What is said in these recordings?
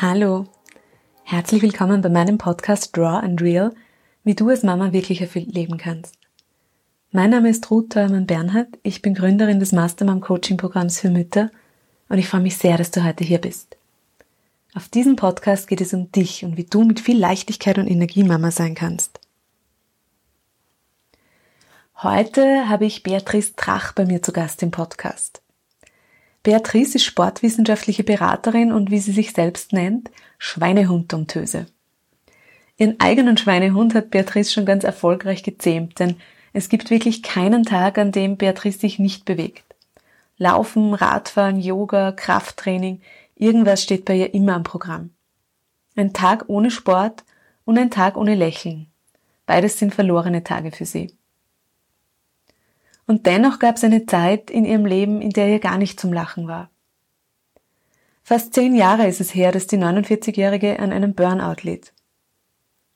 Hallo, herzlich willkommen bei meinem Podcast Draw and Real, wie du als Mama wirklich erfüllt leben kannst. Mein Name ist Ruth Theuermann Bernhard, ich bin Gründerin des Mastermom Coaching Programms für Mütter und ich freue mich sehr, dass du heute hier bist. Auf diesem Podcast geht es um dich und wie du mit viel Leichtigkeit und Energie Mama sein kannst. Heute habe ich Beatrice Trach bei mir zu Gast im Podcast. Beatrice ist sportwissenschaftliche Beraterin und wie sie sich selbst nennt, Schweinehund-Domptöse. Ihren eigenen Schweinehund hat Beatrice schon ganz erfolgreich gezähmt, denn es gibt wirklich keinen Tag, an dem Beatrice sich nicht bewegt. Laufen, Radfahren, Yoga, Krafttraining, irgendwas steht bei ihr immer am Programm. Ein Tag ohne Sport und ein Tag ohne Lächeln. Beides sind verlorene Tage für sie. Und dennoch gab es eine Zeit in ihrem Leben, in der ihr gar nicht zum Lachen war. Fast zehn Jahre ist es her, dass die 49-Jährige an einem Burnout litt.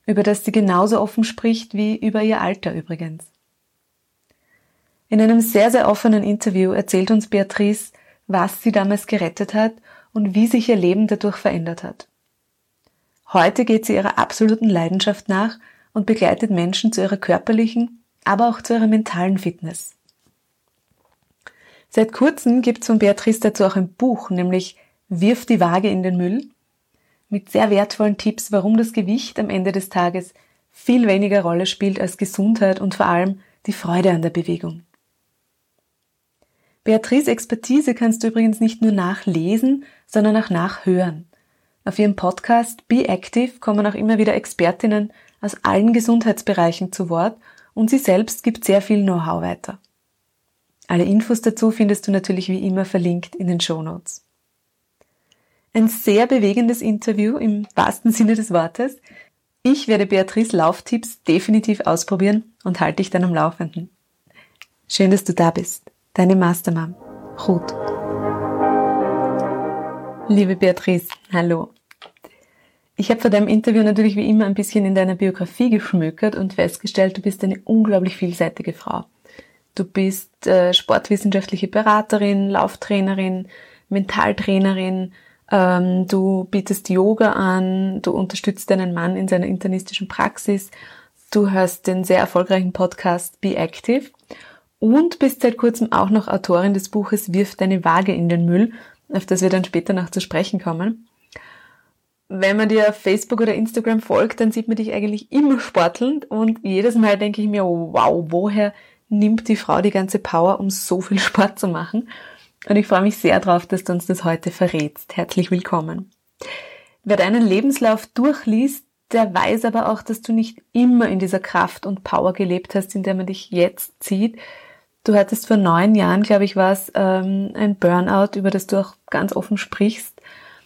Über das sie genauso offen spricht wie über ihr Alter übrigens. In einem sehr, sehr offenen Interview erzählt uns Beatrice, was sie damals gerettet hat und wie sich ihr Leben dadurch verändert hat. Heute geht sie ihrer absoluten Leidenschaft nach und begleitet Menschen zu ihrer körperlichen, aber auch zu ihrer mentalen Fitness. Seit kurzem gibt es von Beatrice dazu auch ein Buch, nämlich Wirf die Waage in den Müll, mit sehr wertvollen Tipps, warum das Gewicht am Ende des Tages viel weniger Rolle spielt als Gesundheit und vor allem die Freude an der Bewegung. Beatrice Expertise kannst du übrigens nicht nur nachlesen, sondern auch nachhören. Auf ihrem Podcast Be Active kommen auch immer wieder Expertinnen aus allen Gesundheitsbereichen zu Wort und sie selbst gibt sehr viel Know-how weiter. Alle Infos dazu findest du natürlich wie immer verlinkt in den Show Notes. Ein sehr bewegendes Interview im wahrsten Sinne des Wortes. Ich werde Beatrice Lauftipps definitiv ausprobieren und halte dich dann am Laufenden. Schön, dass du da bist. Deine Mastermom, Ruth. Liebe Beatrice, hallo. Ich habe vor deinem Interview natürlich wie immer ein bisschen in deiner Biografie geschmökert und festgestellt, du bist eine unglaublich vielseitige Frau. Du bist äh, sportwissenschaftliche Beraterin, Lauftrainerin, Mentaltrainerin, ähm, du bietest Yoga an, du unterstützt deinen Mann in seiner internistischen Praxis, du hörst den sehr erfolgreichen Podcast Be Active und bist seit kurzem auch noch Autorin des Buches Wirf deine Waage in den Müll, auf das wir dann später noch zu sprechen kommen. Wenn man dir auf Facebook oder Instagram folgt, dann sieht man dich eigentlich immer sportelnd und jedes Mal denke ich mir, wow, woher nimmt die Frau die ganze Power, um so viel Sport zu machen. Und ich freue mich sehr drauf, dass du uns das heute verrätst. Herzlich willkommen. Wer deinen Lebenslauf durchliest, der weiß aber auch, dass du nicht immer in dieser Kraft und Power gelebt hast, in der man dich jetzt sieht. Du hattest vor neun Jahren, glaube ich, war es ähm, ein Burnout, über das du auch ganz offen sprichst.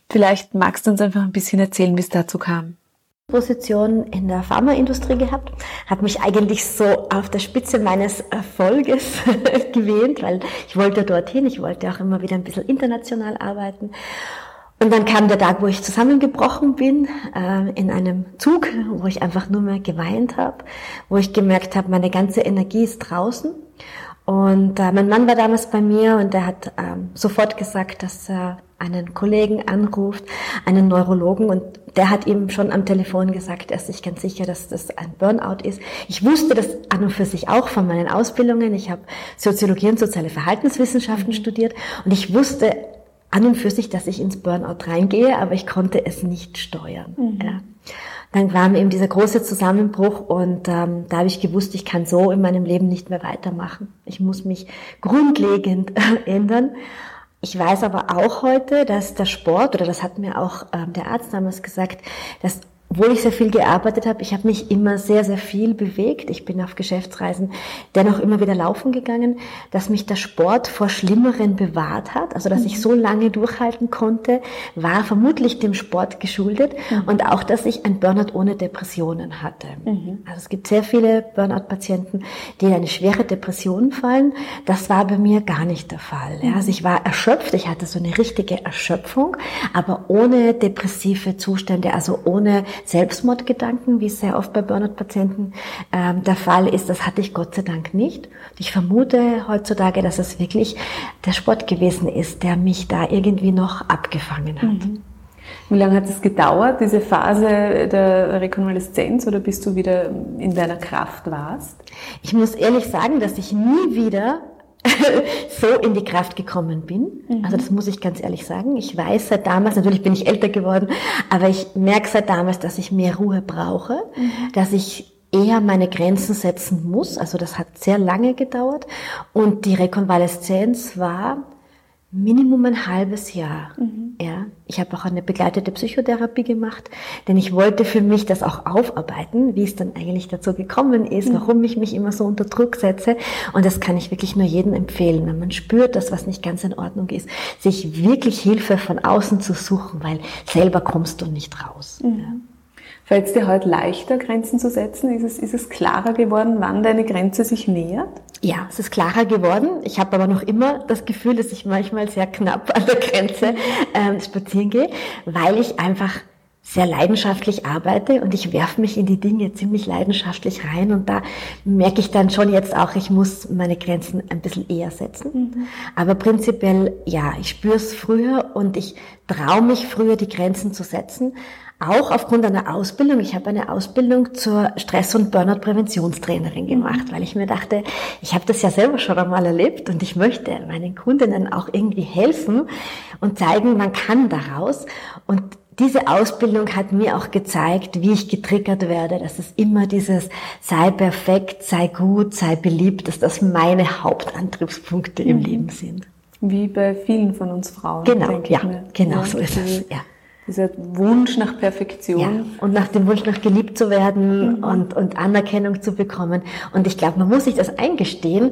Vielleicht magst du uns einfach ein bisschen erzählen, wie es dazu kam. Position in der Pharmaindustrie gehabt, habe mich eigentlich so auf der Spitze meines Erfolges gewählt, weil ich wollte dorthin, ich wollte auch immer wieder ein bisschen international arbeiten. Und dann kam der Tag, wo ich zusammengebrochen bin, äh, in einem Zug, wo ich einfach nur mehr geweint habe, wo ich gemerkt habe, meine ganze Energie ist draußen. Und äh, mein Mann war damals bei mir und er hat ähm, sofort gesagt, dass er einen Kollegen anruft, einen Neurologen und der hat ihm schon am Telefon gesagt, er ist sich ganz sicher, dass das ein Burnout ist. Ich wusste das an und für sich auch von meinen Ausbildungen. Ich habe Soziologie und soziale Verhaltenswissenschaften studiert und ich wusste an und für sich, dass ich ins Burnout reingehe, aber ich konnte es nicht steuern. Mhm. Ja. Dann kam eben dieser große Zusammenbruch und ähm, da habe ich gewusst, ich kann so in meinem Leben nicht mehr weitermachen. Ich muss mich grundlegend ändern. Ich weiß aber auch heute, dass der Sport, oder das hat mir auch ähm, der Arzt damals gesagt, dass obwohl ich sehr viel gearbeitet habe, ich habe mich immer sehr, sehr viel bewegt. Ich bin auf Geschäftsreisen dennoch immer wieder laufen gegangen, dass mich der Sport vor Schlimmeren bewahrt hat. Also, dass mhm. ich so lange durchhalten konnte, war vermutlich dem Sport geschuldet mhm. und auch, dass ich ein Burnout ohne Depressionen hatte. Mhm. Also, es gibt sehr viele Burnout-Patienten, die in eine schwere Depression fallen. Das war bei mir gar nicht der Fall. Ja, also, ich war erschöpft. Ich hatte so eine richtige Erschöpfung, aber ohne depressive Zustände, also ohne Selbstmordgedanken, wie es sehr oft bei Burnout-Patienten ähm, der Fall ist. Das hatte ich Gott sei Dank nicht. Ich vermute heutzutage, dass es wirklich der Sport gewesen ist, der mich da irgendwie noch abgefangen hat. Mhm. Wie lange hat es gedauert, diese Phase der Rekonvaleszenz, oder bis du wieder in deiner Kraft warst? Ich muss ehrlich sagen, dass ich nie wieder so in die Kraft gekommen bin. Mhm. Also das muss ich ganz ehrlich sagen. Ich weiß seit damals, natürlich bin ich älter geworden, aber ich merke seit damals, dass ich mehr Ruhe brauche, dass ich eher meine Grenzen setzen muss. Also das hat sehr lange gedauert. Und die Rekonvaleszenz war Minimum ein halbes Jahr. Mhm. Ja, ich habe auch eine begleitete Psychotherapie gemacht, denn ich wollte für mich das auch aufarbeiten, wie es dann eigentlich dazu gekommen ist, mhm. warum ich mich immer so unter Druck setze. Und das kann ich wirklich nur jedem empfehlen, wenn man spürt, dass was nicht ganz in Ordnung ist, sich wirklich Hilfe von außen zu suchen, weil selber kommst du nicht raus. Mhm. Ja. Fällt es dir heute leichter, Grenzen zu setzen? Ist es, ist es klarer geworden, wann deine Grenze sich nähert? Ja, es ist klarer geworden. Ich habe aber noch immer das Gefühl, dass ich manchmal sehr knapp an der Grenze ähm, spazieren gehe, weil ich einfach sehr leidenschaftlich arbeite und ich werfe mich in die Dinge ziemlich leidenschaftlich rein und da merke ich dann schon jetzt auch, ich muss meine Grenzen ein bisschen eher setzen. Mhm. Aber prinzipiell, ja, ich spüre es früher und ich traue mich früher, die Grenzen zu setzen, auch aufgrund einer Ausbildung. Ich habe eine Ausbildung zur Stress- und Burnout-Präventionstrainerin gemacht, weil ich mir dachte, ich habe das ja selber schon einmal erlebt und ich möchte meinen Kundinnen auch irgendwie helfen und zeigen, man kann daraus. Und diese Ausbildung hat mir auch gezeigt, wie ich getriggert werde, dass es immer dieses sei perfekt, sei gut, sei beliebt, dass das meine Hauptantriebspunkte im mhm. Leben sind. Wie bei vielen von uns Frauen. Genau, ja, genau ja, so ist es. Ja. Dieser Wunsch nach Perfektion. Ja, und nach dem Wunsch nach geliebt zu werden mhm. und, und Anerkennung zu bekommen. Und ich glaube, man muss sich das eingestehen,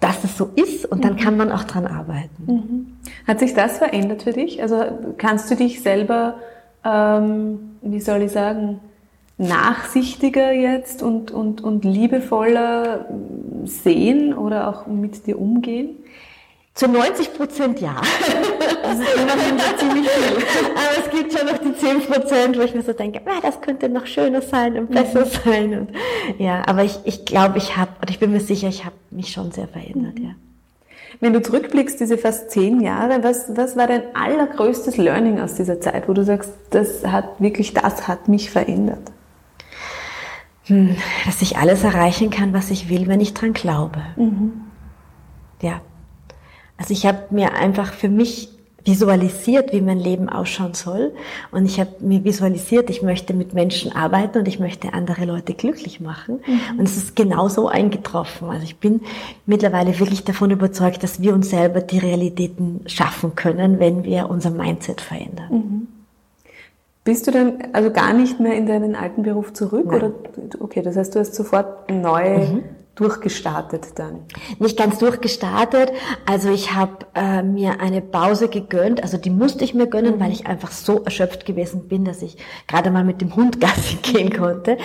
dass es so ist und dann mhm. kann man auch dran arbeiten. Mhm. Hat sich das verändert für dich? Also kannst du dich selber, ähm, wie soll ich sagen, nachsichtiger jetzt und, und, und liebevoller sehen oder auch mit dir umgehen? Zu 90 Prozent ja. Das ist immerhin ziemlich viel. Aber es gibt schon noch die 10 Prozent, wo ich mir so denke, ah, das könnte noch schöner sein und besser mhm. sein. Und, ja, aber ich, ich glaube, ich habe, und ich bin mir sicher, ich habe mich schon sehr verändert, mhm. ja. Wenn du zurückblickst, diese fast zehn Jahre, was, was war dein allergrößtes Learning aus dieser Zeit, wo du sagst, das hat wirklich, das hat mich verändert? Hm, dass ich alles erreichen kann, was ich will, wenn ich dran glaube. Mhm. Ja, also ich habe mir einfach für mich visualisiert, wie mein Leben ausschauen soll. Und ich habe mir visualisiert, ich möchte mit Menschen arbeiten und ich möchte andere Leute glücklich machen. Mhm. Und es ist genau so eingetroffen. Also ich bin mittlerweile wirklich davon überzeugt, dass wir uns selber die Realitäten schaffen können, wenn wir unser Mindset verändern. Mhm. Bist du dann also gar nicht mehr in deinen alten Beruf zurück? Nein. Oder okay, das heißt, du hast sofort neu mhm durchgestartet dann? Nicht ganz durchgestartet. Also ich habe äh, mir eine Pause gegönnt. Also die musste ich mir gönnen, weil ich einfach so erschöpft gewesen bin, dass ich gerade mal mit dem Hund Gassi gehen konnte.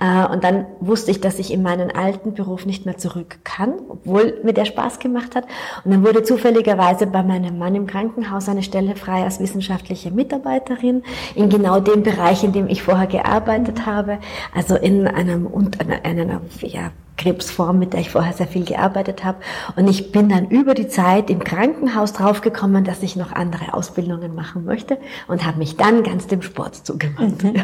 Äh, und dann wusste ich, dass ich in meinen alten Beruf nicht mehr zurück kann, obwohl mir der Spaß gemacht hat. Und dann wurde zufälligerweise bei meinem Mann im Krankenhaus eine Stelle frei als wissenschaftliche Mitarbeiterin in genau dem Bereich, in dem ich vorher gearbeitet habe. Also in einem, einer, einer ja, Krebsform, mit der ich vorher sehr viel gearbeitet habe. Und ich bin dann über die Zeit im Krankenhaus draufgekommen, dass ich noch andere Ausbildungen machen möchte und habe mich dann ganz dem Sport zugewandt. Mhm.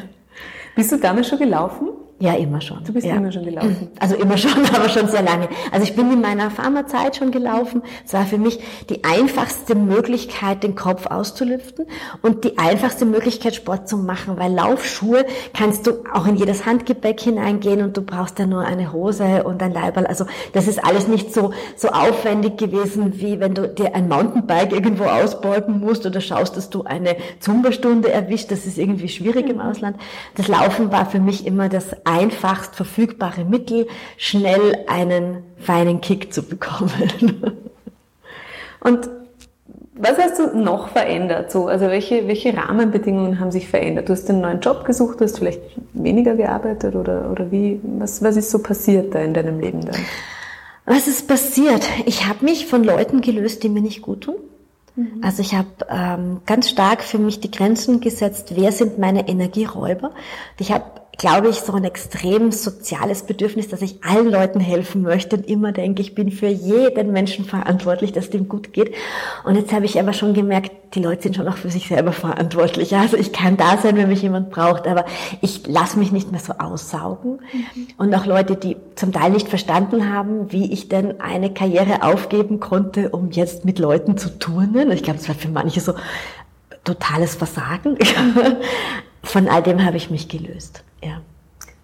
Bist du damals schon gelaufen? Ja, immer schon. Du bist ja. immer schon gelaufen. Also immer schon, aber schon sehr lange. Also ich bin in meiner Pharmazeit schon gelaufen. Es war für mich die einfachste Möglichkeit, den Kopf auszulüften und die einfachste Möglichkeit, Sport zu machen, weil Laufschuhe kannst du auch in jedes Handgepäck hineingehen und du brauchst ja nur eine Hose und ein Leiberl. Also das ist alles nicht so, so aufwendig gewesen, wie wenn du dir ein Mountainbike irgendwo ausbeuten musst oder schaust, dass du eine Zumba-Stunde erwischt. Das ist irgendwie schwierig im Ausland. Das Laufen war für mich immer das einfachst verfügbare Mittel, schnell einen feinen Kick zu bekommen. Und was hast du noch verändert? So, also welche, welche Rahmenbedingungen haben sich verändert? Du hast einen neuen Job gesucht, du hast vielleicht weniger gearbeitet oder, oder wie, was, was ist so passiert da in deinem Leben dann? Was ist passiert? Ich habe mich von Leuten gelöst, die mir nicht gut tun. Mhm. Also ich habe ähm, ganz stark für mich die Grenzen gesetzt, wer sind meine Energieräuber. Ich habe glaube ich, so ein extrem soziales Bedürfnis, dass ich allen Leuten helfen möchte und immer denke, ich bin für jeden Menschen verantwortlich, dass dem gut geht. Und jetzt habe ich aber schon gemerkt, die Leute sind schon auch für sich selber verantwortlich. Also ich kann da sein, wenn mich jemand braucht, aber ich lasse mich nicht mehr so aussaugen. Mhm. Und auch Leute, die zum Teil nicht verstanden haben, wie ich denn eine Karriere aufgeben konnte, um jetzt mit Leuten zu turnen. Ich glaube, es war für manche so totales Versagen. Von all dem habe ich mich gelöst. Ja.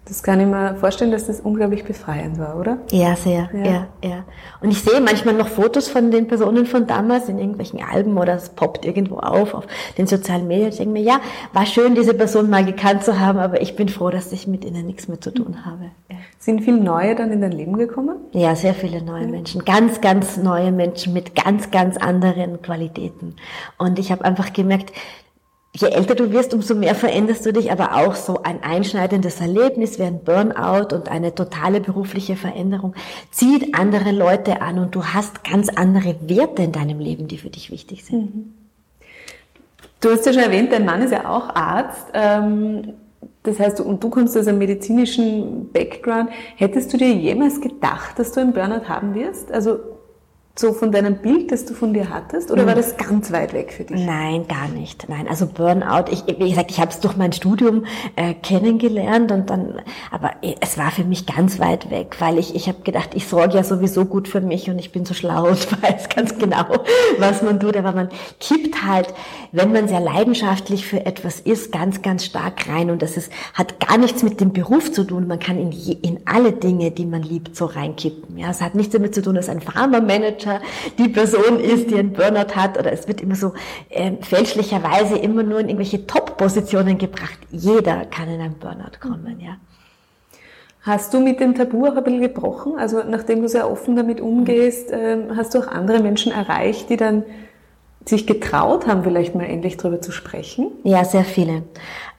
Das kann ich mir vorstellen, dass das unglaublich befreiend war, oder? Ja, sehr, ja. ja, ja. Und ich sehe manchmal noch Fotos von den Personen von damals in irgendwelchen Alben oder es poppt irgendwo auf, auf den sozialen Medien. Ich denke mir, ja, war schön, diese Person mal gekannt zu haben, aber ich bin froh, dass ich mit ihnen nichts mehr zu tun habe. Ja. Sind viele neue dann in dein Leben gekommen? Ja, sehr viele neue ja. Menschen. Ganz, ganz neue Menschen mit ganz, ganz anderen Qualitäten. Und ich habe einfach gemerkt, je älter du wirst, umso mehr veränderst du dich, aber auch so ein einschneidendes Erlebnis wie ein Burnout und eine totale berufliche Veränderung zieht andere Leute an und du hast ganz andere Werte in deinem Leben, die für dich wichtig sind. Mhm. Du hast ja schon erwähnt, dein Mann ist ja auch Arzt. Ähm, das heißt, und du kommst aus einem medizinischen Background. Hättest du dir jemals gedacht, dass du einen Burnout haben wirst? Also so von deinem Bild, das du von dir hattest? Oder war hm. das ganz weit weg für dich? Nein, gar nicht. Nein, also Burnout, ich, wie gesagt, ich habe es durch mein Studium äh, kennengelernt und dann, aber es war für mich ganz weit weg, weil ich, ich habe gedacht, ich sorge ja sowieso gut für mich und ich bin so schlau und weiß ganz genau, was man tut. Aber man kippt halt, wenn man sehr leidenschaftlich für etwas ist, ganz, ganz stark rein und das ist, hat gar nichts mit dem Beruf zu tun. Man kann in, je, in alle Dinge, die man liebt, so reinkippen. Ja, es hat nichts damit zu tun, dass ein Pharma-Manager Manager die Person ist, die einen Burnout hat oder es wird immer so äh, fälschlicherweise immer nur in irgendwelche Top-Positionen gebracht. Jeder kann in einen Burnout kommen, ja. Hast du mit dem Tabu auch ein bisschen gebrochen? Also nachdem du sehr offen damit umgehst, ähm, hast du auch andere Menschen erreicht, die dann sich getraut haben, vielleicht mal endlich darüber zu sprechen? Ja, sehr viele.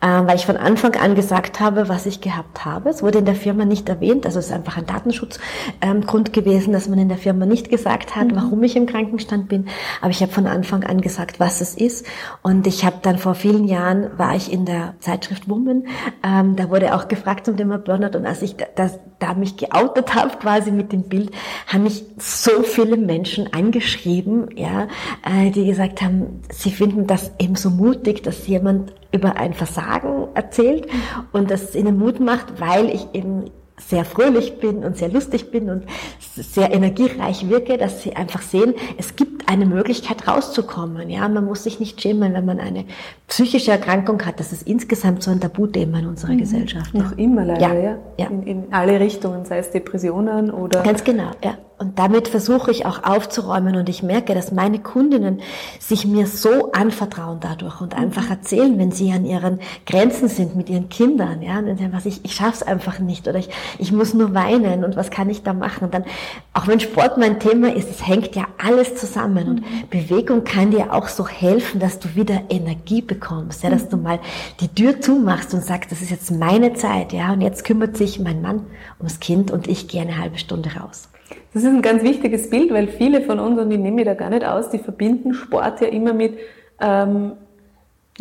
Ähm, weil ich von Anfang an gesagt habe, was ich gehabt habe. Es wurde in der Firma nicht erwähnt, also es ist einfach ein Datenschutzgrund gewesen, dass man in der Firma nicht gesagt hat, mhm. warum ich im Krankenstand bin. Aber ich habe von Anfang an gesagt, was es ist. Und ich habe dann vor vielen Jahren, war ich in der Zeitschrift Woman, ähm, da wurde auch gefragt zum Thema Burnout. Und als ich das, da mich geoutet habe, quasi mit dem Bild, haben mich so viele Menschen angeschrieben, ja, äh, die gesagt haben, sie finden das eben so mutig, dass jemand über ein Versagen erzählt und das ihnen Mut macht, weil ich eben sehr fröhlich bin und sehr lustig bin und sehr energiereich wirke, dass sie einfach sehen, es gibt eine Möglichkeit rauszukommen. Ja, man muss sich nicht schämen, wenn man eine psychische Erkrankung hat. Das ist insgesamt so ein Tabuthema in unserer mhm. Gesellschaft. Noch immer leider, ja. ja. In, in, alle Richtungen, sei es Depressionen oder. Ganz genau, ja. Und damit versuche ich auch aufzuräumen und ich merke, dass meine Kundinnen sich mir so anvertrauen dadurch und einfach mhm. erzählen, wenn sie an ihren Grenzen sind mit ihren Kindern, ja, und dann was ich, ich schaff's einfach nicht oder ich, ich muss nur weinen und was kann ich da machen? Und dann, auch wenn Sport mein Thema ist, es hängt ja alles zusammen und mhm. Bewegung kann dir auch so helfen, dass du wieder Energie bekommst, ja, dass mhm. du mal die Tür zumachst und sagst, das ist jetzt meine Zeit, ja, und jetzt kümmert sich mein Mann ums Kind und ich gehe eine halbe Stunde raus. Das ist ein ganz wichtiges Bild, weil viele von uns, und ich nehme mich da gar nicht aus, die verbinden Sport ja immer mit ähm,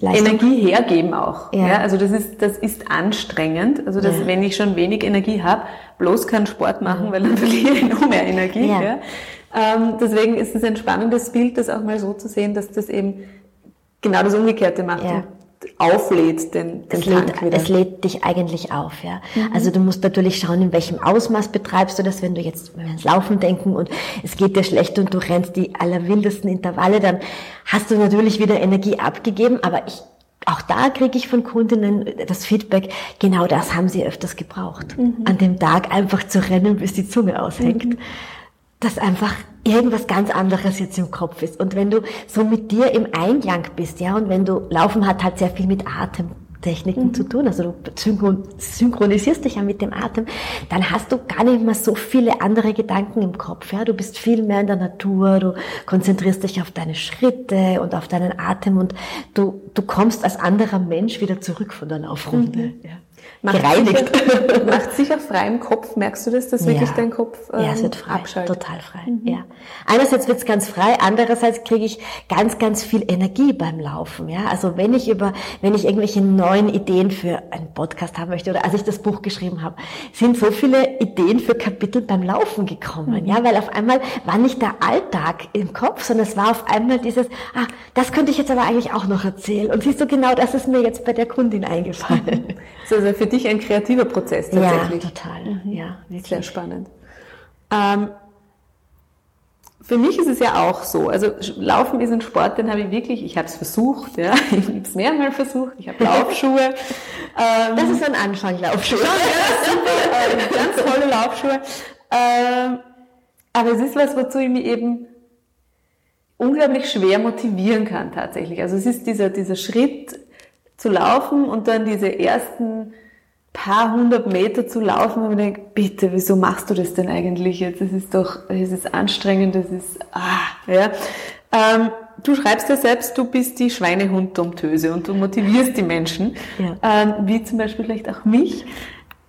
Energie hergeben auch. Ja. ja. also das ist, das ist anstrengend. Also dass, ja. wenn ich schon wenig Energie habe, bloß keinen Sport machen, weil dann verliere ich noch mehr Energie. Ja. ja. Ähm, deswegen ist es ein spannendes Bild, das auch mal so zu sehen, dass das eben genau das Umgekehrte macht. Ja auflädt den, den es lädt, wieder. Es lädt dich eigentlich auf, ja. Mhm. Also du musst natürlich schauen, in welchem Ausmaß betreibst du das, wenn du jetzt wenn wir ans Laufen denken und es geht dir schlecht und du rennst die allerwildesten Intervalle, dann hast du natürlich wieder Energie abgegeben, aber ich auch da kriege ich von Kundinnen das Feedback, genau das haben sie öfters gebraucht. Mhm. An dem Tag einfach zu rennen, bis die Zunge aushängt. Mhm dass einfach irgendwas ganz anderes jetzt im Kopf ist. Und wenn du so mit dir im Einklang bist, ja, und wenn du Laufen hat halt sehr viel mit Atemtechniken mhm. zu tun, also du synchronisierst dich ja mit dem Atem, dann hast du gar nicht mehr so viele andere Gedanken im Kopf, ja. Du bist viel mehr in der Natur, du konzentrierst dich auf deine Schritte und auf deinen Atem und du, du kommst als anderer Mensch wieder zurück von der Laufrunde, mhm. ja. Macht gereinigt. Sicher, macht sicher frei im Kopf. Merkst du das, dass wirklich dein Kopf ähm, Ja, es ähm, wird frei, abschaltet? total frei. Mhm. Ja. Einerseits wird es ganz frei, andererseits kriege ich ganz, ganz viel Energie beim Laufen. Ja, also wenn ich über, wenn ich irgendwelche neuen Ideen für einen Podcast haben möchte oder als ich das Buch geschrieben habe, sind so viele Ideen für Kapitel beim Laufen gekommen. Mhm. Ja, weil auf einmal war nicht der Alltag im Kopf, sondern es war auf einmal dieses, ah, das könnte ich jetzt aber eigentlich auch noch erzählen. Und siehst du, genau das ist mir jetzt bei der Kundin eingefallen. Also für dich ein kreativer Prozess tatsächlich. Ja, total. Mhm. Ja, wirklich. Sehr spannend. Ähm, für mich ist es ja auch so. Also Laufen ist ein Sport, den habe ich wirklich, ich habe es versucht, ja, ich habe es mehrmals versucht. Ich habe Laufschuhe. ähm, das ist ein Anfang, Laufschuhe. ja, super, äh, ganz tolle Laufschuhe. Ähm, aber es ist was, wozu ich mich eben unglaublich schwer motivieren kann tatsächlich. Also es ist dieser, dieser Schritt zu laufen und dann diese ersten paar hundert Meter zu laufen und man denkt, bitte, wieso machst du das denn eigentlich jetzt? Das ist doch, es ist anstrengend, das ist, ah, ja. Ähm, du schreibst ja selbst, du bist die Schweinehund-Domptöse und du motivierst die Menschen, ja. ähm, wie zum Beispiel vielleicht auch mich.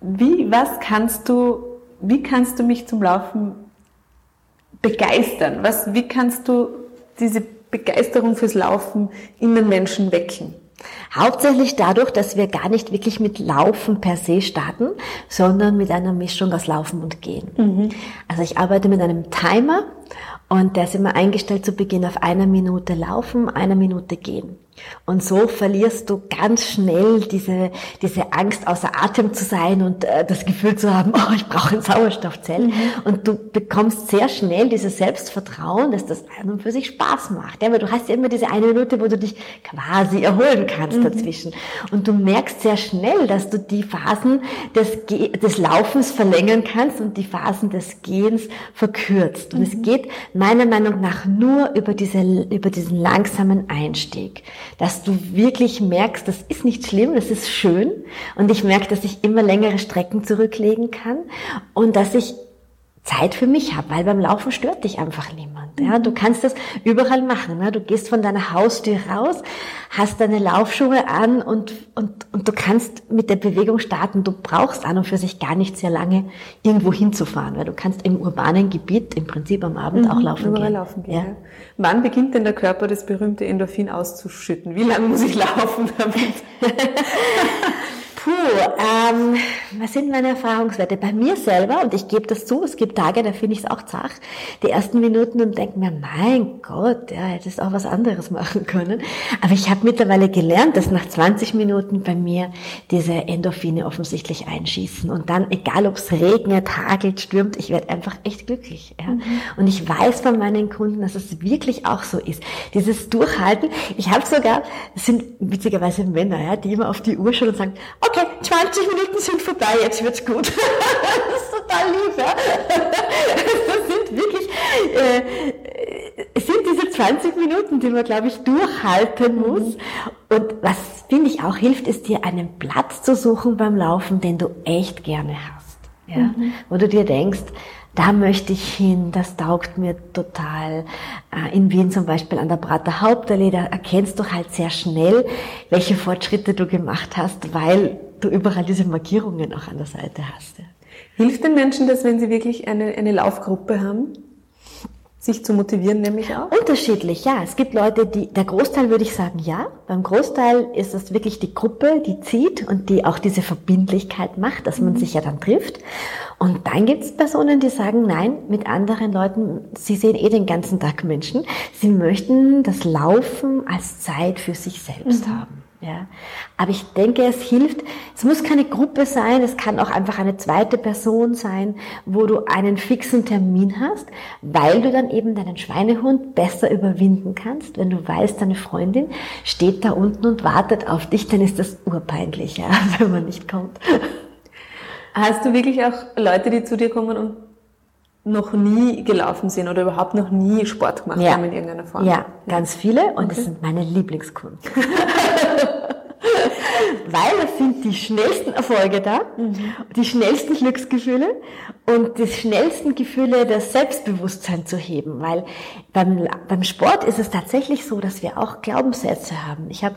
Wie, was kannst du, wie kannst du mich zum Laufen begeistern? Was, wie kannst du diese Begeisterung fürs Laufen in den Menschen wecken? Hauptsächlich dadurch, dass wir gar nicht wirklich mit Laufen per se starten, sondern mit einer Mischung aus Laufen und Gehen. Mhm. Also ich arbeite mit einem Timer und der ist immer eingestellt zu Beginn auf einer Minute Laufen, einer Minute Gehen. Und so verlierst du ganz schnell diese, diese Angst, außer Atem zu sein und äh, das Gefühl zu haben, oh, ich brauche ein Sauerstoffzell. Mhm. Und du bekommst sehr schnell dieses Selbstvertrauen, dass das an und für sich Spaß macht. Ja, weil du hast ja immer diese eine Minute, wo du dich quasi erholen kannst mhm. dazwischen. Und du merkst sehr schnell, dass du die Phasen des, Ge des Laufens verlängern kannst und die Phasen des Gehens verkürzt. Und mhm. es geht meiner Meinung nach nur über, diese, über diesen langsamen Einstieg dass du wirklich merkst, das ist nicht schlimm, das ist schön. Und ich merke, dass ich immer längere Strecken zurücklegen kann. Und dass ich Zeit für mich habe, weil beim Laufen stört dich einfach niemand. Ja, du kannst das überall machen. Ne? Du gehst von deiner Haustür raus, hast deine Laufschuhe an und, und, und du kannst mit der Bewegung starten. Du brauchst an und für sich gar nicht sehr lange irgendwo hinzufahren, weil du kannst im urbanen Gebiet im Prinzip am Abend mhm, auch laufen gehen. Laufen gehen ja. Ja. Wann beginnt denn der Körper das berühmte Endorphin auszuschütten? Wie lange muss ich laufen damit? Puh, ähm, was sind meine Erfahrungswerte? Bei mir selber, und ich gebe das zu, es gibt Tage, da finde ich es auch zach, die ersten Minuten und denke mir, mein Gott, ja, hättest auch was anderes machen können. Aber ich habe mittlerweile gelernt, dass nach 20 Minuten bei mir diese Endorphine offensichtlich einschießen. Und dann, egal ob es regnet, hagelt, stürmt, ich werde einfach echt glücklich. Ja? Mhm. Und ich weiß von meinen Kunden, dass es wirklich auch so ist. Dieses Durchhalten, ich habe sogar, das sind witzigerweise Männer, ja, die immer auf die Uhr schauen und sagen, okay, 20 Minuten sind vorbei, jetzt wird's gut. das ist total lieb, ja. Das sind wirklich, äh, es sind diese 20 Minuten, die man, glaube ich, durchhalten mhm. muss. Und was, finde ich, auch hilft, ist dir einen Platz zu suchen beim Laufen, den du echt gerne hast. Ja? Mhm. Wo du dir denkst, da möchte ich hin, das taugt mir total. Äh, in Wien zum Beispiel an der Prater Hauptallee, da erkennst du halt sehr schnell, welche Fortschritte du gemacht hast, weil du überall diese Markierungen auch an der Seite hast. Hilft den Menschen das, wenn sie wirklich eine, eine Laufgruppe haben? sich zu motivieren, nämlich auch? Unterschiedlich, ja. Es gibt Leute, die, der Großteil würde ich sagen, ja. Beim Großteil ist es wirklich die Gruppe, die zieht und die auch diese Verbindlichkeit macht, dass man mhm. sich ja dann trifft. Und dann gibt es Personen, die sagen, nein, mit anderen Leuten, sie sehen eh den ganzen Tag Menschen. Sie möchten das Laufen als Zeit für sich selbst mhm. haben. Ja, aber ich denke, es hilft. Es muss keine Gruppe sein. Es kann auch einfach eine zweite Person sein, wo du einen fixen Termin hast, weil du dann eben deinen Schweinehund besser überwinden kannst. Wenn du weißt, deine Freundin steht da unten und wartet auf dich, dann ist das urpeinlich, ja, wenn man nicht kommt. Hast du wirklich auch Leute, die zu dir kommen und noch nie gelaufen sind oder überhaupt noch nie Sport gemacht ja. haben in irgendeiner Form? Ja, ganz viele und okay. das sind meine Lieblingskunden. weil es sind die schnellsten Erfolge da, mhm. die schnellsten Glücksgefühle und die schnellsten Gefühle, das Selbstbewusstsein zu heben. Weil beim, beim Sport ist es tatsächlich so, dass wir auch Glaubenssätze haben. Ich habe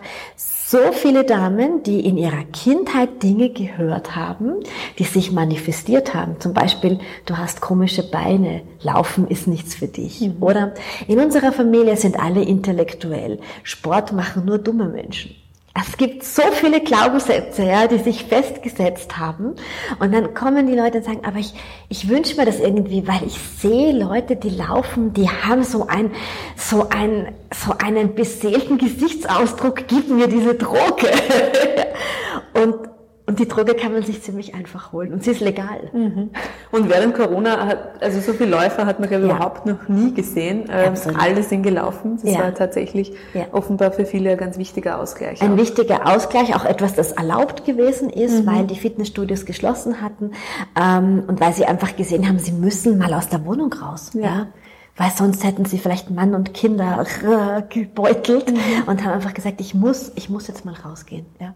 so viele Damen, die in ihrer Kindheit Dinge gehört haben, die sich manifestiert haben. Zum Beispiel, du hast komische Beine, Laufen ist nichts für dich. Mhm. Oder in unserer Familie sind alle intellektuell. Sport machen nur dumme Menschen. Es gibt so viele Glaubenssätze, ja, die sich festgesetzt haben. Und dann kommen die Leute und sagen, aber ich, ich wünsche mir das irgendwie, weil ich sehe Leute, die laufen, die haben so ein, so ein, so einen beseelten Gesichtsausdruck, gib mir diese Droge. und und die Droge kann man sich ziemlich einfach holen und sie ist legal. Mhm. Und während Corona hat, also so viele Läufer hat man ja. überhaupt noch nie gesehen. Ähm, alle sind gelaufen. Das ja. war tatsächlich ja. offenbar für viele ein ganz wichtiger Ausgleich. Ein auch. wichtiger Ausgleich, auch etwas, das erlaubt gewesen ist, mhm. weil die Fitnessstudios geschlossen hatten ähm, und weil sie einfach gesehen haben, sie müssen mal aus der Wohnung raus. Ja. Weil sonst hätten sie vielleicht Mann und Kinder gebeutelt mhm. und haben einfach gesagt, ich muss, ich muss jetzt mal rausgehen. Ja.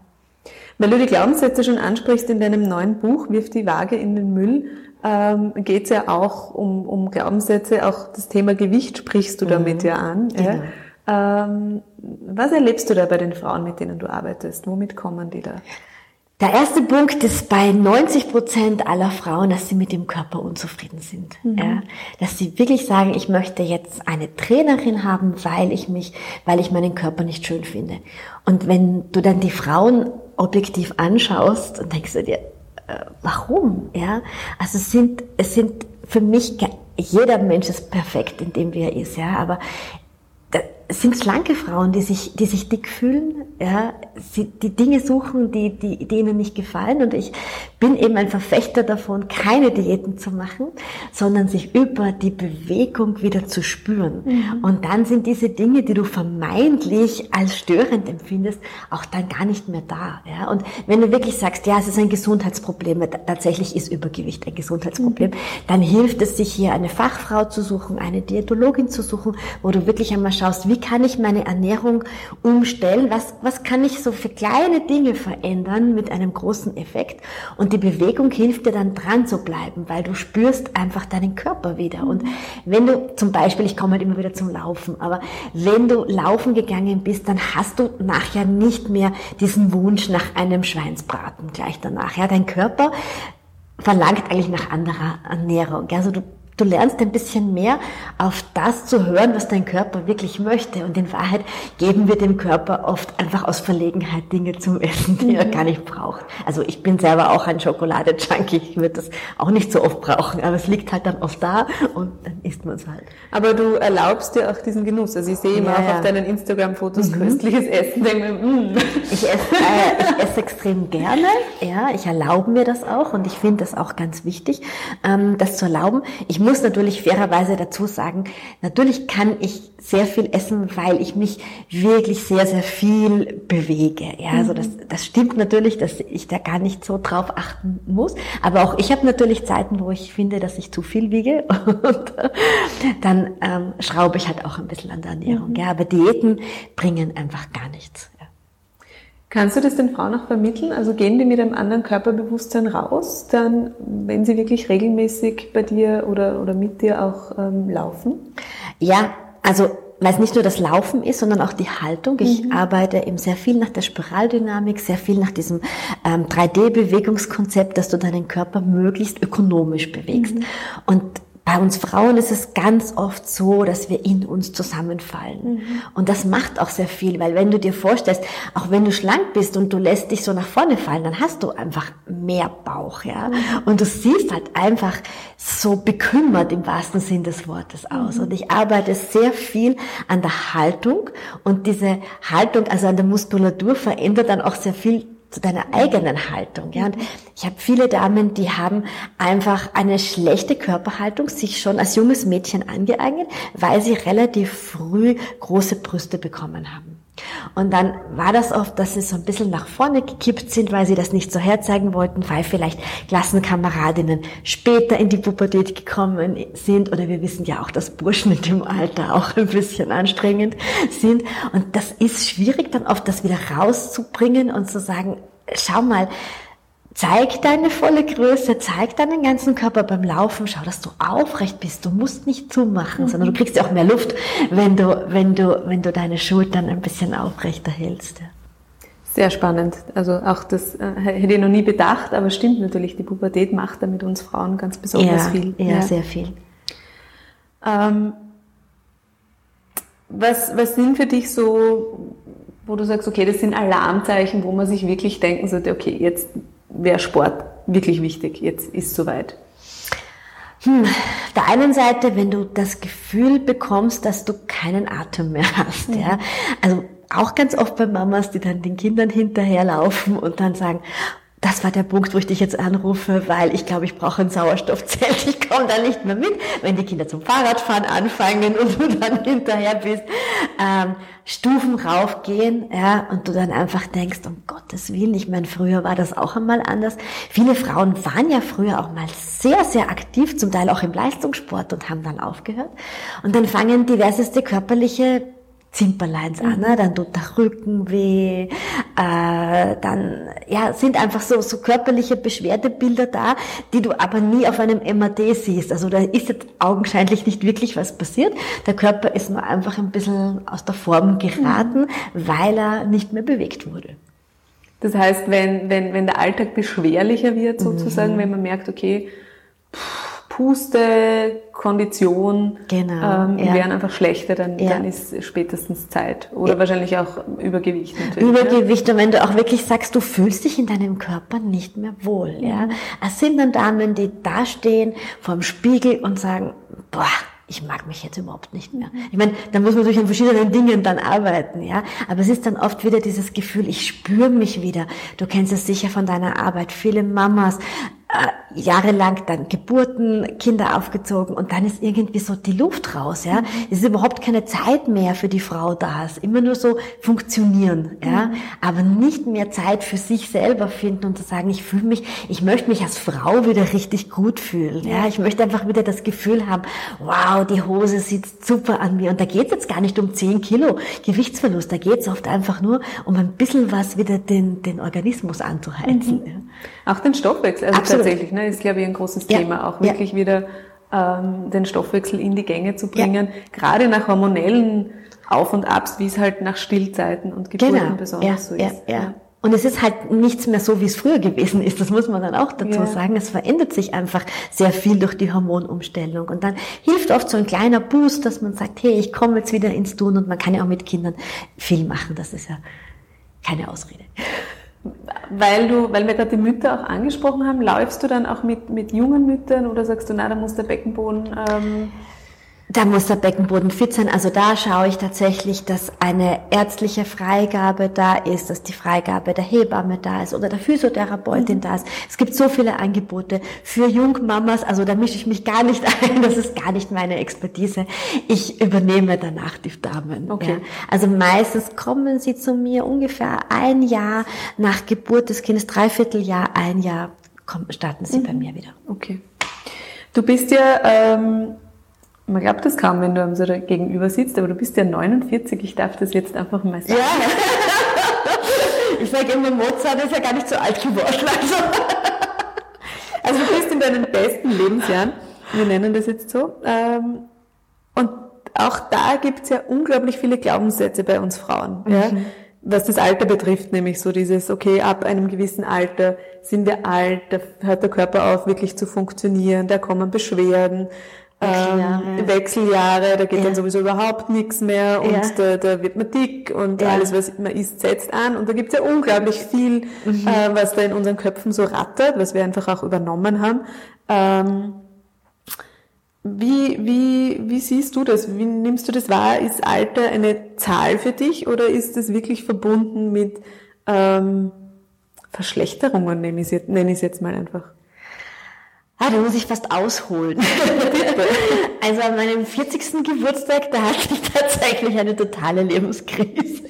Weil du die Glaubenssätze schon ansprichst in deinem neuen Buch, Wirf die Waage in den Müll, ähm, geht es ja auch um, um Glaubenssätze, auch das Thema Gewicht sprichst du mhm. damit ja an. Genau. Ja? Ähm, was erlebst du da bei den Frauen, mit denen du arbeitest? Womit kommen die da? Der erste Punkt ist bei 90 Prozent aller Frauen, dass sie mit dem Körper unzufrieden sind. Mhm. Ja, dass sie wirklich sagen, ich möchte jetzt eine Trainerin haben, weil ich mich, weil ich meinen Körper nicht schön finde. Und wenn du dann die Frauen objektiv anschaust und denkst du dir, äh, warum? Ja, also es sind, es sind für mich, jeder Mensch ist perfekt in dem, wie er ist, ja, aber es sind schlanke Frauen, die sich, die sich dick fühlen, ja, sie, die Dinge suchen, die, die, die ihnen nicht gefallen. Und ich bin eben ein Verfechter davon, keine Diäten zu machen, sondern sich über die Bewegung wieder zu spüren. Mhm. Und dann sind diese Dinge, die du vermeintlich als störend empfindest, auch dann gar nicht mehr da. Ja. Und wenn du wirklich sagst, ja, es ist ein Gesundheitsproblem, tatsächlich ist Übergewicht ein Gesundheitsproblem, mhm. dann hilft es sich hier eine Fachfrau zu suchen, eine Diätologin zu suchen, wo du wirklich einmal schaust, wie wie kann ich meine Ernährung umstellen? Was, was kann ich so für kleine Dinge verändern mit einem großen Effekt? Und die Bewegung hilft dir dann dran zu bleiben, weil du spürst einfach deinen Körper wieder. Und wenn du zum Beispiel, ich komme halt immer wieder zum Laufen, aber wenn du laufen gegangen bist, dann hast du nachher nicht mehr diesen Wunsch nach einem Schweinsbraten gleich danach. Ja, dein Körper verlangt eigentlich nach anderer Ernährung. Also du Du lernst ein bisschen mehr auf das zu hören, was dein Körper wirklich möchte. Und in Wahrheit geben wir dem Körper oft einfach aus Verlegenheit Dinge zum Essen, die er mhm. gar nicht braucht. Also ich bin selber auch ein Schokolade-Junkie. Ich würde das auch nicht so oft brauchen. Aber es liegt halt dann oft da und dann isst man es halt. Aber du erlaubst dir auch diesen Genuss. Also ich sehe immer ja, auch ja. auf deinen Instagram-Fotos mhm. köstliches Essen. Denke, mm. ich, esse, äh, ich esse extrem gerne. Ja, ich erlaube mir das auch und ich finde das auch ganz wichtig, ähm, das zu erlauben. Ich muss natürlich fairerweise dazu sagen, natürlich kann ich sehr viel essen, weil ich mich wirklich sehr, sehr viel bewege. Ja, also das, mhm. das stimmt natürlich, dass ich da gar nicht so drauf achten muss. Aber auch ich habe natürlich Zeiten, wo ich finde, dass ich zu viel wiege. Und dann ähm, schraube ich halt auch ein bisschen an der Ernährung. Mhm. Ja, aber Diäten bringen einfach gar nichts. Kannst du das den Frauen auch vermitteln? Also gehen die mit einem anderen Körperbewusstsein raus, dann, wenn sie wirklich regelmäßig bei dir oder, oder mit dir auch ähm, laufen? Ja, also weil es nicht nur das Laufen ist, sondern auch die Haltung. Ich mhm. arbeite eben sehr viel nach der Spiraldynamik, sehr viel nach diesem ähm, 3D-Bewegungskonzept, dass du deinen Körper möglichst ökonomisch bewegst. Mhm. Und bei uns Frauen ist es ganz oft so, dass wir in uns zusammenfallen. Mhm. Und das macht auch sehr viel, weil wenn du dir vorstellst, auch wenn du schlank bist und du lässt dich so nach vorne fallen, dann hast du einfach mehr Bauch, ja. Mhm. Und du siehst halt einfach so bekümmert im wahrsten Sinn des Wortes aus. Mhm. Und ich arbeite sehr viel an der Haltung und diese Haltung, also an der Muskulatur verändert dann auch sehr viel zu deiner eigenen Haltung. Ja? Und ich habe viele Damen, die haben einfach eine schlechte Körperhaltung sich schon als junges Mädchen angeeignet, weil sie relativ früh große Brüste bekommen haben. Und dann war das oft, dass sie so ein bisschen nach vorne gekippt sind, weil sie das nicht so herzeigen wollten, weil vielleicht Klassenkameradinnen später in die Pubertät gekommen sind. Oder wir wissen ja auch, dass Burschen in dem Alter auch ein bisschen anstrengend sind. Und das ist schwierig dann oft, das wieder rauszubringen und zu sagen, schau mal, Zeig deine volle Größe, zeig deinen ganzen Körper beim Laufen, schau, dass du aufrecht bist. Du musst nicht zumachen, mhm. sondern du kriegst ja auch mehr Luft, wenn du, wenn du, wenn du deine Schultern ein bisschen aufrechter hältst. Sehr spannend. Also auch das äh, hätte ich noch nie bedacht, aber stimmt natürlich, die Pubertät macht da mit uns Frauen ganz besonders ja, viel. Ja, ja, sehr viel. Ähm, was, was sind für dich so, wo du sagst, okay, das sind Alarmzeichen, wo man sich wirklich denken sollte, okay, jetzt wäre Sport wirklich wichtig. Jetzt ist es soweit. Hm, auf der einen Seite, wenn du das Gefühl bekommst, dass du keinen Atem mehr hast, mhm. ja. Also auch ganz oft bei Mamas, die dann den Kindern hinterherlaufen und dann sagen, das war der Punkt, wo ich dich jetzt anrufe, weil ich glaube, ich brauche ein Sauerstoffzelt. Ich komme da nicht mehr mit, wenn die Kinder zum Fahrradfahren anfangen und du dann hinterher bist. Ähm, Stufen raufgehen, ja, und du dann einfach denkst, um Gottes Willen, ich meine, früher war das auch einmal anders. Viele Frauen waren ja früher auch mal sehr, sehr aktiv, zum Teil auch im Leistungssport und haben dann aufgehört. Und dann fangen diverseste körperliche Zimperleins an, ne? dann tut der Rücken weh, äh, dann ja sind einfach so so körperliche Beschwerdebilder da, die du aber nie auf einem MAD siehst. Also da ist jetzt augenscheinlich nicht wirklich was passiert. Der Körper ist nur einfach ein bisschen aus der Form geraten, mhm. weil er nicht mehr bewegt wurde. Das heißt, wenn wenn wenn der Alltag beschwerlicher wird sozusagen, mhm. wenn man merkt, okay, pff, Puste, Kondition genau, ähm, ja. wären einfach schlechter, dann, ja. dann ist spätestens Zeit. Oder ja. wahrscheinlich auch Übergewicht natürlich. Übergewicht und wenn du auch wirklich sagst, du fühlst dich in deinem Körper nicht mehr wohl. Ja? Es sind dann Damen, die da stehen vorm Spiegel und sagen, boah, ich mag mich jetzt überhaupt nicht mehr. Ich meine, da muss man natürlich an verschiedenen Dingen dann arbeiten, ja. Aber es ist dann oft wieder dieses Gefühl, ich spüre mich wieder. Du kennst es sicher von deiner Arbeit. Viele Mamas äh, jahrelang dann Geburten, Kinder aufgezogen und dann ist irgendwie so die Luft raus, ja. Mhm. Es ist überhaupt keine Zeit mehr für die Frau da. Es ist immer nur so funktionieren, ja. Mhm. Aber nicht mehr Zeit für sich selber finden und zu sagen, ich fühle mich, ich möchte mich als Frau wieder richtig gut fühlen, ja. Ich möchte einfach wieder das Gefühl haben, wow, die Hose sitzt super an mir. Und da geht es jetzt gar nicht um 10 Kilo Gewichtsverlust, da geht es oft einfach nur um ein bisschen was wieder den, den Organismus anzuheizen. Mhm. Ja. Auch den Stoffwechsel. Also tatsächlich, ne, ist glaube ich ein großes ja. Thema, auch wirklich ja. wieder ähm, den Stoffwechsel in die Gänge zu bringen, gerade nach hormonellen Auf und Abs, wie es halt nach Stillzeiten und Geburten genau. besonders so ist. Ja. Und es ist halt nichts mehr so, wie es früher gewesen ist. Das muss man dann auch dazu ja. sagen. Es verändert sich einfach sehr viel durch die Hormonumstellung. Und dann hilft oft so ein kleiner Boost, dass man sagt, hey, ich komme jetzt wieder ins Tun. Und man kann ja auch mit Kindern viel machen. Das ist ja keine Ausrede. Weil du, weil wir gerade die Mütter auch angesprochen haben, läufst du dann auch mit, mit jungen Müttern oder sagst du, na, da muss der Beckenboden ähm, da muss der Beckenboden fit sein. Also da schaue ich tatsächlich, dass eine ärztliche Freigabe da ist, dass die Freigabe der Hebamme da ist oder der Physiotherapeutin mhm. da ist. Es gibt so viele Angebote für Jungmamas. Also da mische ich mich gar nicht ein. Das ist gar nicht meine Expertise. Ich übernehme danach die Damen. Okay. Ja. Also meistens kommen sie zu mir ungefähr ein Jahr nach Geburt des Kindes, dreiviertel Jahr, ein Jahr starten sie mhm. bei mir wieder. Okay. Du bist ja ähm man glaubt das kaum, wenn du am so gegenüber sitzt, aber du bist ja 49, ich darf das jetzt einfach mal sagen. Ja. Ich sage immer, Mozart ist ja gar nicht so alt geworden. Also. also du bist in deinen besten Lebensjahren, wir nennen das jetzt so. Ähm, und auch da gibt es ja unglaublich viele Glaubenssätze bei uns Frauen. Mhm. Ja? Was das Alter betrifft, nämlich so dieses, okay, ab einem gewissen Alter sind wir alt, da hört der Körper auf, wirklich zu funktionieren, da kommen Beschwerden. Wechseljahre, ähm, Wechseljahre da geht ja. dann sowieso überhaupt nichts mehr und ja. da, da wird man dick und ja. alles, was man isst, setzt an. Und da gibt's ja unglaublich viel, mhm. äh, was da in unseren Köpfen so rattert, was wir einfach auch übernommen haben. Ähm, wie, wie, wie siehst du das? Wie nimmst du das wahr? Ist Alter eine Zahl für dich oder ist es wirklich verbunden mit ähm, Verschlechterungen, nenne ich es jetzt mal einfach? Ah, da muss ich fast ausholen. also an meinem 40. Geburtstag, da hatte ich tatsächlich eine totale Lebenskrise.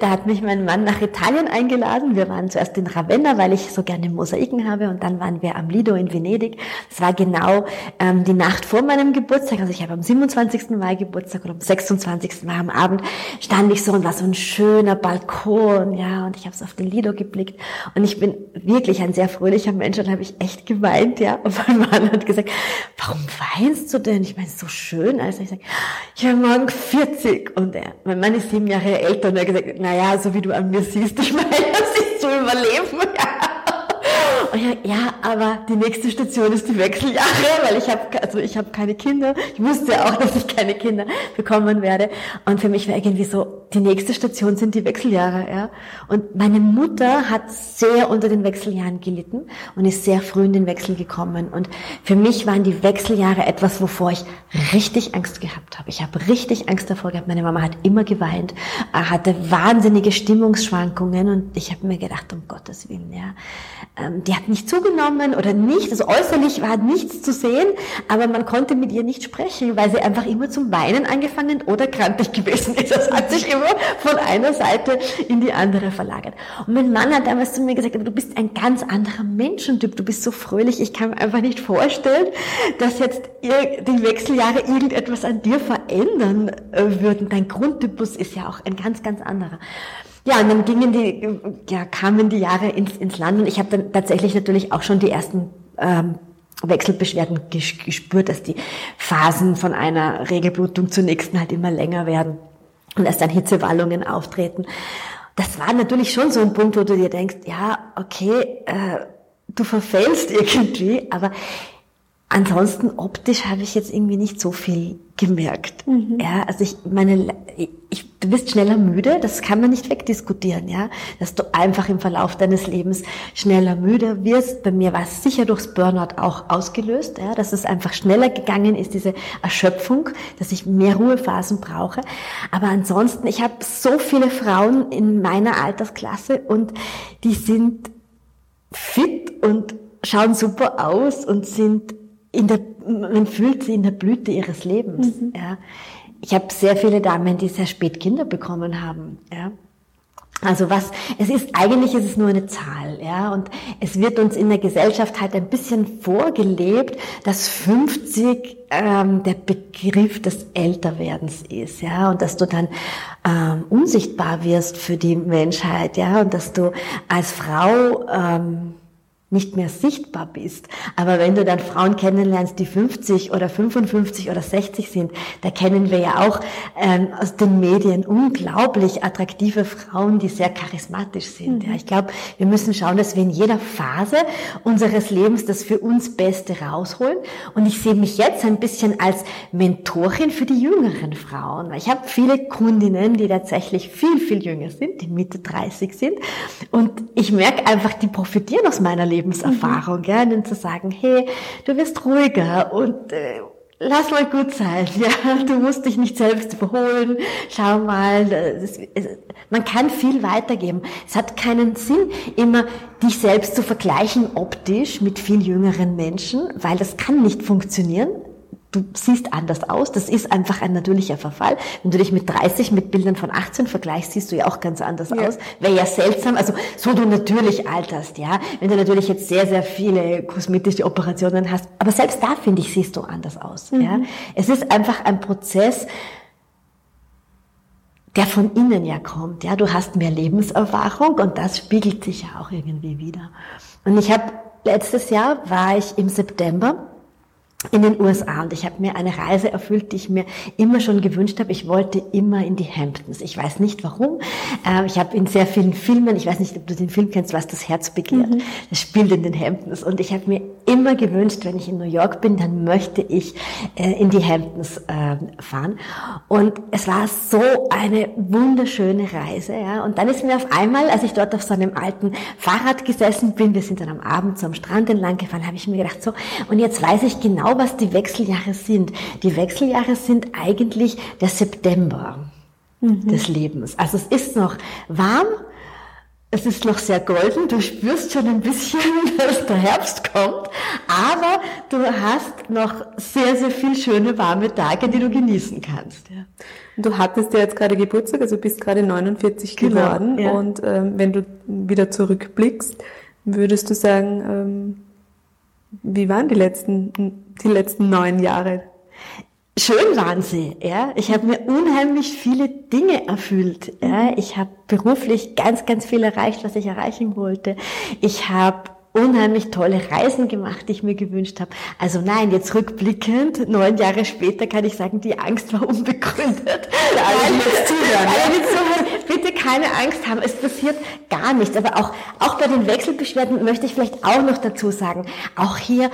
Da hat mich mein Mann nach Italien eingeladen. Wir waren zuerst in Ravenna, weil ich so gerne Mosaiken habe und dann waren wir am Lido in Venedig. Das war genau ähm, die Nacht vor meinem Geburtstag. Also ich habe am 27. Mai Geburtstag und am 26. Mai am Abend stand ich so und war so ein schöner Balkon, ja, und ich habe so auf den Lido geblickt und ich bin wirklich ein sehr fröhlicher Mensch und habe ich echt geweint, ja. Und mein Mann hat gesagt, warum weinst du denn? Ich meine, so schön. Also ich sage, ich bin morgen 40 und er, mein Mann ist sieben Jahre älter und er hat gesagt, naja, so wie du an mir siehst, ich meine, das ist zu überleben. Ja. Und ja, ja, aber die nächste Station ist die Wechseljahre, weil ich habe also ich habe keine Kinder. Ich wusste auch, dass ich keine Kinder bekommen werde. Und für mich war irgendwie so, die nächste Station sind die Wechseljahre. Ja. Und meine Mutter hat sehr unter den Wechseljahren gelitten und ist sehr früh in den Wechsel gekommen. Und für mich waren die Wechseljahre etwas, wovor ich richtig Angst gehabt habe. Ich habe richtig Angst davor gehabt. Meine Mama hat immer geweint, hatte wahnsinnige Stimmungsschwankungen und ich habe mir gedacht, um Gottes Willen, ja, ähm, die hat hat nicht zugenommen oder nicht, also äußerlich war nichts zu sehen, aber man konnte mit ihr nicht sprechen, weil sie einfach immer zum Weinen angefangen oder krantig gewesen ist. Das hat sich immer von einer Seite in die andere verlagert. Und mein Mann hat damals zu mir gesagt, du bist ein ganz anderer Menschentyp, du bist so fröhlich, ich kann mir einfach nicht vorstellen, dass jetzt die Wechseljahre irgendetwas an dir verändern äh, würden. Dein Grundtypus ist ja auch ein ganz, ganz anderer. Ja, und dann gingen die, ja, kamen die Jahre ins, ins Land und ich habe dann tatsächlich natürlich auch schon die ersten ähm, Wechselbeschwerden gespürt, dass die Phasen von einer Regelblutung zur nächsten halt immer länger werden und dass dann Hitzewallungen auftreten. Das war natürlich schon so ein Punkt, wo du dir denkst, ja, okay, äh, du verfällst irgendwie, aber Ansonsten optisch habe ich jetzt irgendwie nicht so viel gemerkt. Mhm. Ja, also ich meine, ich, du bist schneller müde, das kann man nicht wegdiskutieren, ja, dass du einfach im Verlauf deines Lebens schneller müde wirst. Bei mir war es sicher durchs Burnout auch ausgelöst, ja, dass es einfach schneller gegangen ist, diese Erschöpfung, dass ich mehr Ruhephasen brauche. Aber ansonsten, ich habe so viele Frauen in meiner Altersklasse und die sind fit und schauen super aus und sind in der, man fühlt sie in der Blüte ihres Lebens. Mhm. Ja. Ich habe sehr viele Damen, die sehr spät Kinder bekommen haben. Ja. Also was, es ist, eigentlich ist es nur eine Zahl, ja, und es wird uns in der Gesellschaft halt ein bisschen vorgelebt, dass 50 ähm, der Begriff des Älterwerdens ist, ja, und dass du dann ähm, unsichtbar wirst für die Menschheit, ja, und dass du als Frau ähm, nicht mehr sichtbar bist. Aber wenn du dann Frauen kennenlernst, die 50 oder 55 oder 60 sind, da kennen wir ja auch ähm, aus den Medien unglaublich attraktive Frauen, die sehr charismatisch sind. Mhm. Ja, ich glaube, wir müssen schauen, dass wir in jeder Phase unseres Lebens das für uns Beste rausholen. Und ich sehe mich jetzt ein bisschen als Mentorin für die jüngeren Frauen. Ich habe viele Kundinnen, die tatsächlich viel, viel jünger sind, die Mitte 30 sind. Und ich merke einfach, die profitieren aus meiner Lebensweise. Lebenserfahrung, mhm. ja, und zu sagen, hey, du wirst ruhiger und äh, lass mal gut sein, ja, du musst dich nicht selbst überholen, schau mal, das, man kann viel weitergeben. Es hat keinen Sinn, immer dich selbst zu vergleichen optisch mit viel jüngeren Menschen, weil das kann nicht funktionieren du siehst anders aus. Das ist einfach ein natürlicher Verfall. Wenn du dich mit 30 mit Bildern von 18 vergleichst, siehst du ja auch ganz anders ja. aus. Wäre ja seltsam. Also so du natürlich alterst, ja. Wenn du natürlich jetzt sehr, sehr viele kosmetische Operationen hast. Aber selbst da, finde ich, siehst du anders aus. Mhm. Ja. Es ist einfach ein Prozess, der von innen ja kommt. Ja, du hast mehr Lebenserfahrung und das spiegelt sich ja auch irgendwie wieder. Und ich habe letztes Jahr war ich im September in den USA und ich habe mir eine Reise erfüllt, die ich mir immer schon gewünscht habe. Ich wollte immer in die Hamptons. Ich weiß nicht warum. Ähm, ich habe in sehr vielen Filmen, ich weiß nicht, ob du den Film kennst, was das Herz begehrt. Mhm. Das spielt in den Hamptons und ich habe mir immer gewünscht, wenn ich in New York bin, dann möchte ich äh, in die Hamptons ähm, fahren. Und es war so eine wunderschöne Reise. Ja. Und dann ist mir auf einmal, als ich dort auf so einem alten Fahrrad gesessen bin, wir sind dann am Abend so am Strand entlang gefahren, habe ich mir gedacht, so, und jetzt weiß ich genau, was die Wechseljahre sind. Die Wechseljahre sind eigentlich der September mhm. des Lebens. Also es ist noch warm, es ist noch sehr golden, du spürst schon ein bisschen, dass der Herbst kommt, aber du hast noch sehr, sehr viel schöne warme Tage, die du genießen kannst. Ja. Du hattest ja jetzt gerade Geburtstag, also bist gerade 49 genau, geworden. Ja. Und ähm, wenn du wieder zurückblickst, würdest du sagen, ähm, wie waren die letzten, die letzten neun Jahre? Schön waren sie, ja. Ich habe mir unheimlich viele Dinge erfüllt. Ja. Ich habe beruflich ganz, ganz viel erreicht, was ich erreichen wollte. Ich habe unheimlich tolle Reisen gemacht, die ich mir gewünscht habe. Also nein, jetzt rückblickend, neun Jahre später kann ich sagen, die Angst war unbegründet. Alle, die jetzt zuhören, alle, die zuhören, bitte keine Angst haben, es passiert gar nichts. Aber auch, auch bei den Wechselbeschwerden möchte ich vielleicht auch noch dazu sagen, auch hier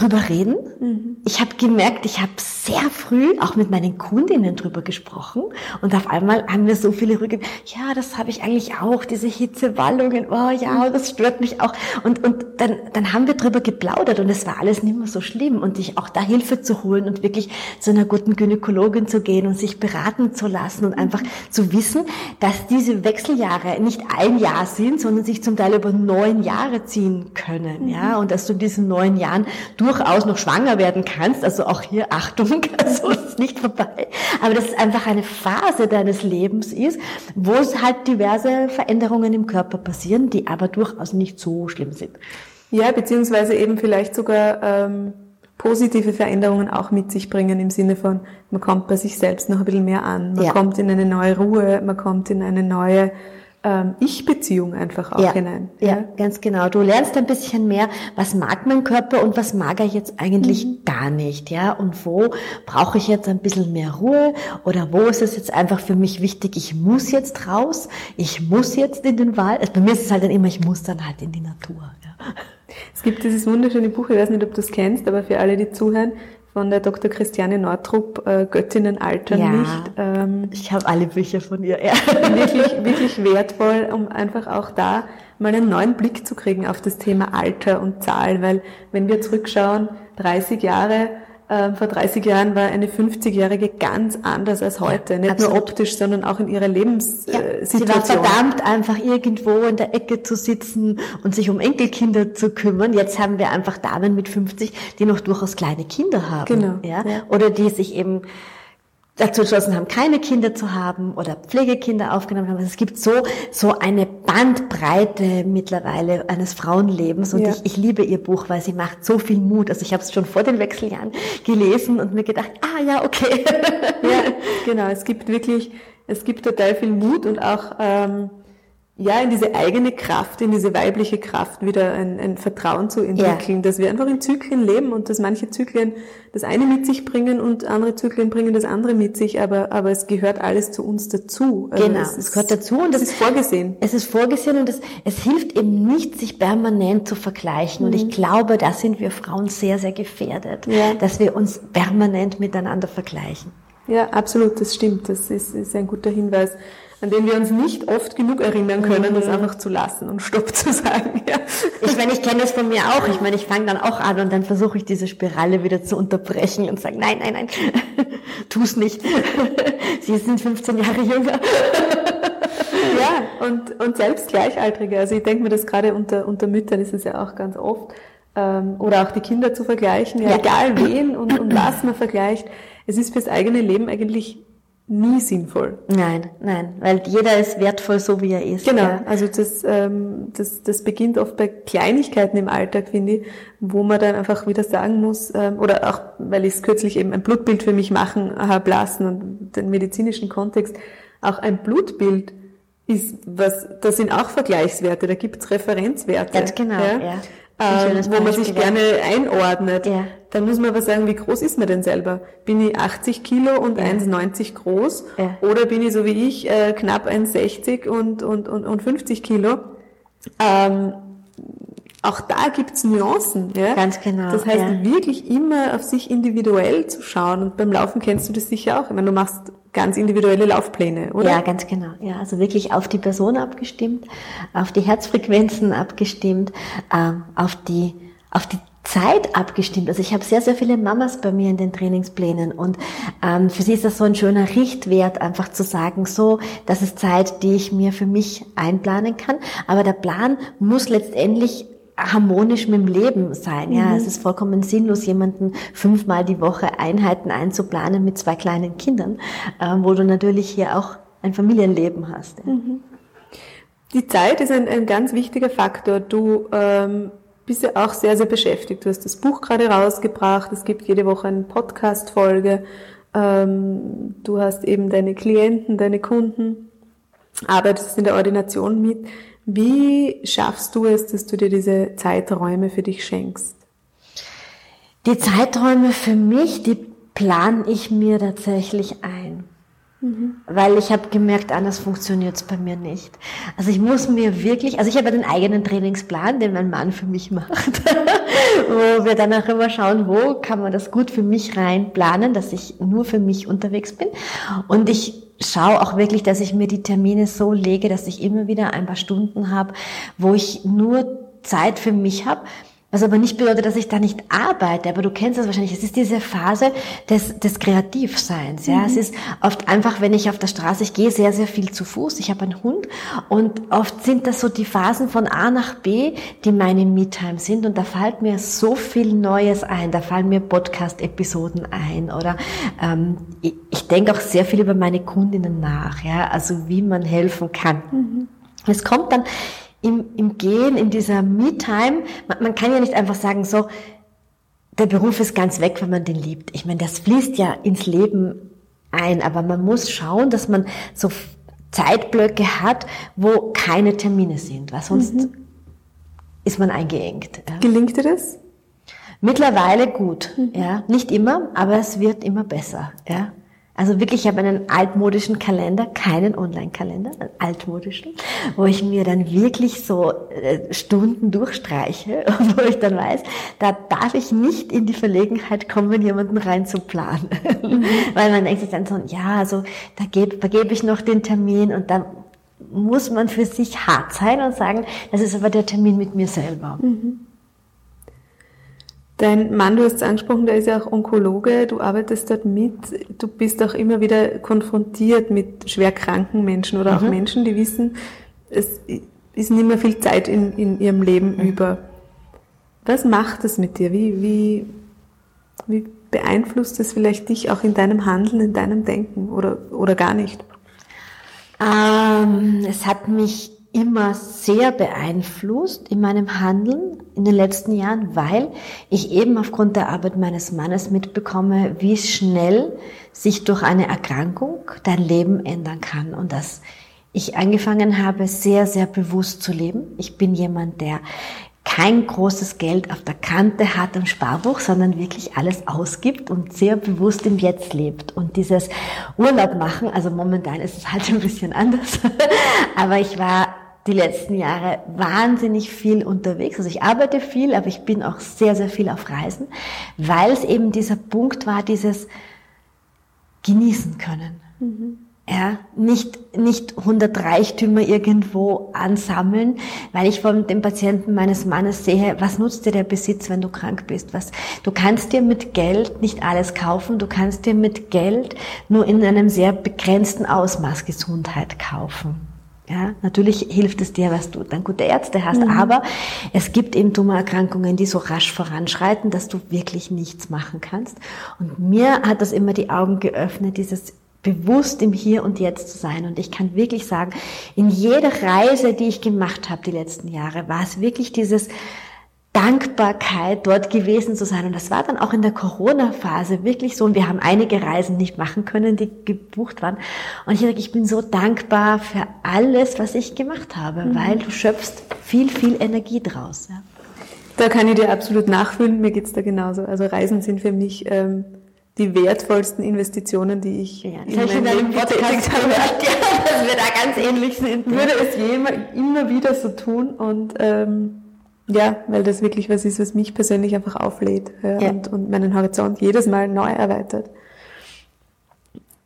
drüber reden. Mhm. Ich habe gemerkt, ich habe sehr früh auch mit meinen Kundinnen drüber gesprochen und auf einmal haben wir so viele Rücken. Ja, das habe ich eigentlich auch, diese Hitzewallungen. Oh ja, mhm. das stört mich auch. Und, und dann, dann haben wir drüber geplaudert und es war alles nicht mehr so schlimm und sich auch da Hilfe zu holen und wirklich zu einer guten Gynäkologin zu gehen und sich beraten zu lassen und einfach zu wissen, dass diese Wechseljahre nicht ein Jahr sind, sondern sich zum Teil über neun Jahre ziehen können. Mhm. Ja, und dass du in diesen neun Jahren durchaus noch schwanger werden kannst. Also auch hier Achtung, also ist nicht vorbei. Aber dass es einfach eine Phase deines Lebens ist, wo es halt diverse Veränderungen im Körper passieren, die aber durchaus nicht so schlimm sind. Ja, beziehungsweise eben vielleicht sogar ähm, positive Veränderungen auch mit sich bringen im Sinne von, man kommt bei sich selbst noch ein bisschen mehr an, man ja. kommt in eine neue Ruhe, man kommt in eine neue Ich-Beziehung einfach auch ja, hinein. Ja. ja, ganz genau. Du lernst ein bisschen mehr, was mag mein Körper und was mag er jetzt eigentlich mhm. gar nicht, ja? Und wo brauche ich jetzt ein bisschen mehr Ruhe oder wo ist es jetzt einfach für mich wichtig, ich muss jetzt raus, ich muss jetzt in den Wald. Also bei mir ist es halt dann immer, ich muss dann halt in die Natur. Ja. Es gibt dieses wunderschöne Buch, ich weiß nicht, ob du es kennst, aber für alle, die zuhören, von der Dr. Christiane Nordrup, äh, Göttinnen altern ja, nicht. Ähm, ich habe alle Bücher von ihr. Ja. Wirklich, wirklich wertvoll, um einfach auch da mal einen neuen Blick zu kriegen auf das Thema Alter und Zahl, weil wenn wir zurückschauen, 30 Jahre, ähm, vor 30 Jahren war eine 50-Jährige ganz anders als heute. Nicht Absolut. nur optisch, sondern auch in ihrer Lebenssituation. Ja, sie war verdammt, einfach irgendwo in der Ecke zu sitzen und sich um Enkelkinder zu kümmern. Jetzt haben wir einfach Damen mit 50, die noch durchaus kleine Kinder haben. Genau. Ja? ja. Oder die sich eben dazu entschlossen haben, keine Kinder zu haben oder Pflegekinder aufgenommen haben. Also es gibt so, so eine Bandbreite mittlerweile eines Frauenlebens und ja. ich, ich liebe ihr Buch, weil sie macht so viel Mut. Also ich habe es schon vor den Wechseljahren gelesen und mir gedacht, ah ja, okay. ja, genau. Es gibt wirklich, es gibt total viel Mut und auch ähm, ja, in diese eigene Kraft, in diese weibliche Kraft wieder ein, ein Vertrauen zu entwickeln, ja. dass wir einfach in Zyklen leben und dass manche Zyklen das eine mit sich bringen und andere Zyklen bringen das andere mit sich, aber, aber es gehört alles zu uns dazu. Also genau, es, es, gehört dazu und es ist vorgesehen. Es ist vorgesehen und es, es hilft eben nicht, sich permanent zu vergleichen. Mhm. Und ich mhm. glaube, da sind wir Frauen sehr, sehr gefährdet, ja. dass wir uns permanent miteinander vergleichen. Ja, absolut, das stimmt. Das ist, ist ein guter Hinweis an den wir uns nicht oft genug erinnern können, mhm. das einfach zu lassen und Stopp zu sagen. Ja. Ich meine, ich kenne das von mir auch. Ich meine, ich fange dann auch an und dann versuche ich diese Spirale wieder zu unterbrechen und sage, nein, nein, nein, tu es nicht. Sie sind 15 Jahre jünger. ja, und, und selbst Gleichaltrige. Also ich denke mir, das gerade unter, unter Müttern ist es ja auch ganz oft. Ähm, oder auch die Kinder zu vergleichen, ja, ja. egal wen und, und was man vergleicht. Es ist fürs eigene Leben eigentlich nie sinnvoll. Nein, nein, weil jeder ist wertvoll, so wie er ist. Genau, ja. also das, ähm, das, das beginnt oft bei Kleinigkeiten im Alltag, finde ich, wo man dann einfach wieder sagen muss, ähm, oder auch, weil ich es kürzlich eben ein Blutbild für mich machen habe lassen und den medizinischen Kontext, auch ein Blutbild ist was, das sind auch Vergleichswerte, da gibt's Referenzwerte. Ganz genau, ja. ja ähm, wo man sich gerne einordnet. Ja. Dann muss man aber sagen, wie groß ist man denn selber? Bin ich 80 Kilo und ja. 1,90 groß? Ja. Oder bin ich so wie ich äh, knapp 1,60 und, und, und, und 50 Kilo? Ähm, auch da gibt's Nuancen. Ja? Ganz genau. Das heißt, ja. wirklich immer auf sich individuell zu schauen. Und beim Laufen kennst du das sicher auch. Ich meine, du machst ganz individuelle Laufpläne, oder? Ja, ganz genau. Ja, also wirklich auf die Person abgestimmt, auf die Herzfrequenzen abgestimmt, ähm, auf die auf die Zeit abgestimmt. Also ich habe sehr, sehr viele Mamas bei mir in den Trainingsplänen und ähm, für sie ist das so ein schöner Richtwert, einfach zu sagen, so, das ist Zeit, die ich mir für mich einplanen kann. Aber der Plan muss letztendlich harmonisch mit dem Leben sein. Ja, mhm. es ist vollkommen sinnlos, jemanden fünfmal die Woche Einheiten einzuplanen mit zwei kleinen Kindern, äh, wo du natürlich hier auch ein Familienleben hast. Ja. Mhm. Die Zeit ist ein, ein ganz wichtiger Faktor. Du ähm, bist ja auch sehr, sehr beschäftigt. Du hast das Buch gerade rausgebracht. Es gibt jede Woche eine Podcast-Folge. Ähm, du hast eben deine Klienten, deine Kunden, arbeitest in der Ordination mit. Wie schaffst du es, dass du dir diese Zeiträume für dich schenkst? Die Zeiträume für mich, die plane ich mir tatsächlich ein. Mhm. Weil ich habe gemerkt, anders funktioniert es bei mir nicht. Also ich muss mir wirklich, also ich habe einen eigenen Trainingsplan, den mein Mann für mich macht, wo wir dann auch immer schauen, wo kann man das gut für mich reinplanen, dass ich nur für mich unterwegs bin. Und ich schaue auch wirklich, dass ich mir die Termine so lege, dass ich immer wieder ein paar Stunden habe, wo ich nur Zeit für mich habe was aber nicht bedeutet, dass ich da nicht arbeite, aber du kennst das wahrscheinlich. Es ist diese Phase des, des Kreativseins. Ja, mhm. es ist oft einfach, wenn ich auf der Straße, ich gehe sehr, sehr viel zu Fuß. Ich habe einen Hund und oft sind das so die Phasen von A nach B, die meine Me-Time sind und da fällt mir so viel Neues ein. Da fallen mir Podcast-Episoden ein oder ähm, ich, ich denke auch sehr viel über meine Kundinnen nach. Ja, also wie man helfen kann. Mhm. Es kommt dann im, im Gehen, in dieser Me-Time, man, man kann ja nicht einfach sagen, so, der Beruf ist ganz weg, wenn man den liebt. Ich meine, das fließt ja ins Leben ein, aber man muss schauen, dass man so Zeitblöcke hat, wo keine Termine sind, weil sonst mhm. ist man eingeengt. Ja. Gelingt dir das? Mittlerweile gut, mhm. ja. Nicht immer, aber es wird immer besser, ja. Also wirklich, ich habe einen altmodischen Kalender, keinen Online-Kalender, einen altmodischen, wo ich mir dann wirklich so äh, Stunden durchstreiche wo ich dann weiß, da darf ich nicht in die Verlegenheit kommen, jemanden reinzuplanen. Mhm. Weil man denkt sich dann so, ja, also da gebe da geb ich noch den Termin und dann muss man für sich hart sein und sagen, das ist aber der Termin mit mir selber. Mhm. Dein Mann, du hast es angesprochen, der ist ja auch Onkologe, du arbeitest dort mit, du bist auch immer wieder konfrontiert mit schwer kranken Menschen oder auch mhm. Menschen, die wissen, es ist nicht mehr viel Zeit in, in ihrem Leben mhm. über. Was macht das mit dir? Wie, wie, wie beeinflusst das vielleicht dich auch in deinem Handeln, in deinem Denken oder, oder gar nicht? Ähm, es hat mich immer sehr beeinflusst in meinem Handeln in den letzten Jahren, weil ich eben aufgrund der Arbeit meines Mannes mitbekomme, wie schnell sich durch eine Erkrankung dein Leben ändern kann und dass ich angefangen habe, sehr, sehr bewusst zu leben. Ich bin jemand, der kein großes Geld auf der Kante hat am Sparbuch, sondern wirklich alles ausgibt und sehr bewusst im Jetzt lebt. Und dieses Urlaub machen, also momentan ist es halt ein bisschen anders, aber ich war die letzten Jahre wahnsinnig viel unterwegs. Also ich arbeite viel, aber ich bin auch sehr, sehr viel auf Reisen, weil es eben dieser Punkt war, dieses genießen können. Mhm. Ja, nicht, nicht 100 Reichtümer irgendwo ansammeln, weil ich von dem Patienten meines Mannes sehe, was nutzt dir der Besitz, wenn du krank bist? Was, du kannst dir mit Geld nicht alles kaufen, du kannst dir mit Geld nur in einem sehr begrenzten Ausmaß Gesundheit kaufen. Ja, natürlich hilft es dir, was du dann gute Ärzte hast, mhm. aber es gibt eben Tumorerkrankungen, die so rasch voranschreiten, dass du wirklich nichts machen kannst. Und mir hat das immer die Augen geöffnet, dieses bewusst im Hier und Jetzt zu sein. Und ich kann wirklich sagen, in jeder Reise, die ich gemacht habe die letzten Jahre, war es wirklich dieses Dankbarkeit, dort gewesen zu sein. Und das war dann auch in der Corona-Phase wirklich so. Und wir haben einige Reisen nicht machen können, die gebucht waren. Und ich sage, ich bin so dankbar für alles, was ich gemacht habe, mhm. weil du schöpfst viel, viel Energie draus. Ja. Da kann ich dir absolut nachfühlen. Mir geht's da genauso. Also Reisen sind für mich ähm, die wertvollsten Investitionen, die ich ja, in meinem Leben getätigt habe. Ja, dass wir da ganz ähnlich sind. Ich würde es immer, immer wieder so tun und ähm, ja, weil das wirklich was ist, was mich persönlich einfach auflädt ja, ja. Und, und meinen Horizont jedes Mal neu erweitert.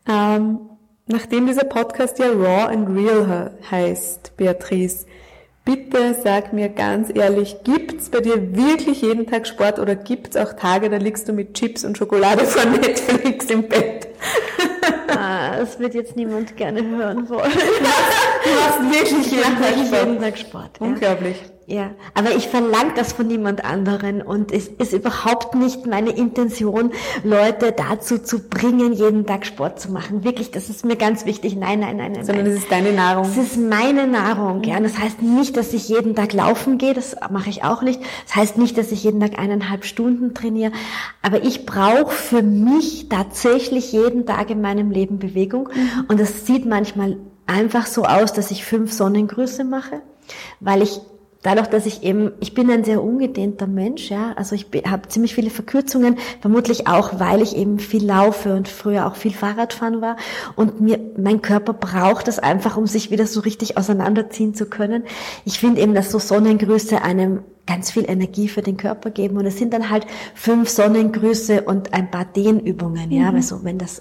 Ähm, nachdem dieser Podcast ja Raw and Real heißt, Beatrice, bitte sag mir ganz ehrlich, gibt's bei dir wirklich jeden Tag Sport oder gibt's auch Tage, da liegst du mit Chips und Schokolade vor Netflix im Bett? Ah, das wird jetzt niemand gerne hören wollen. Du machst wirklich jeden, Tag Sport. jeden Tag Sport. Unglaublich. ja. Aber ich verlange das von niemand anderen und es ist überhaupt nicht meine Intention, Leute dazu zu bringen, jeden Tag Sport zu machen. Wirklich, das ist mir ganz wichtig. Nein, nein, nein, nein. Sondern es ist deine Nahrung. Es ist meine Nahrung, ja. Und das heißt nicht, dass ich jeden Tag laufen gehe, das mache ich auch nicht. Das heißt nicht, dass ich jeden Tag eineinhalb Stunden trainiere. Aber ich brauche für mich tatsächlich jeden Tag in meinem Leben Bewegung. Mhm. Und das sieht manchmal einfach so aus, dass ich fünf Sonnengrüße mache, weil ich dadurch, dass ich eben, ich bin ein sehr ungedehnter Mensch, ja, also ich habe ziemlich viele Verkürzungen, vermutlich auch, weil ich eben viel laufe und früher auch viel Fahrradfahren war und mir, mein Körper braucht das einfach, um sich wieder so richtig auseinanderziehen zu können. Ich finde eben, dass so Sonnengrüße einem ganz viel Energie für den Körper geben und es sind dann halt fünf Sonnengrüße und ein paar Dehnübungen, ja, mhm. also wenn das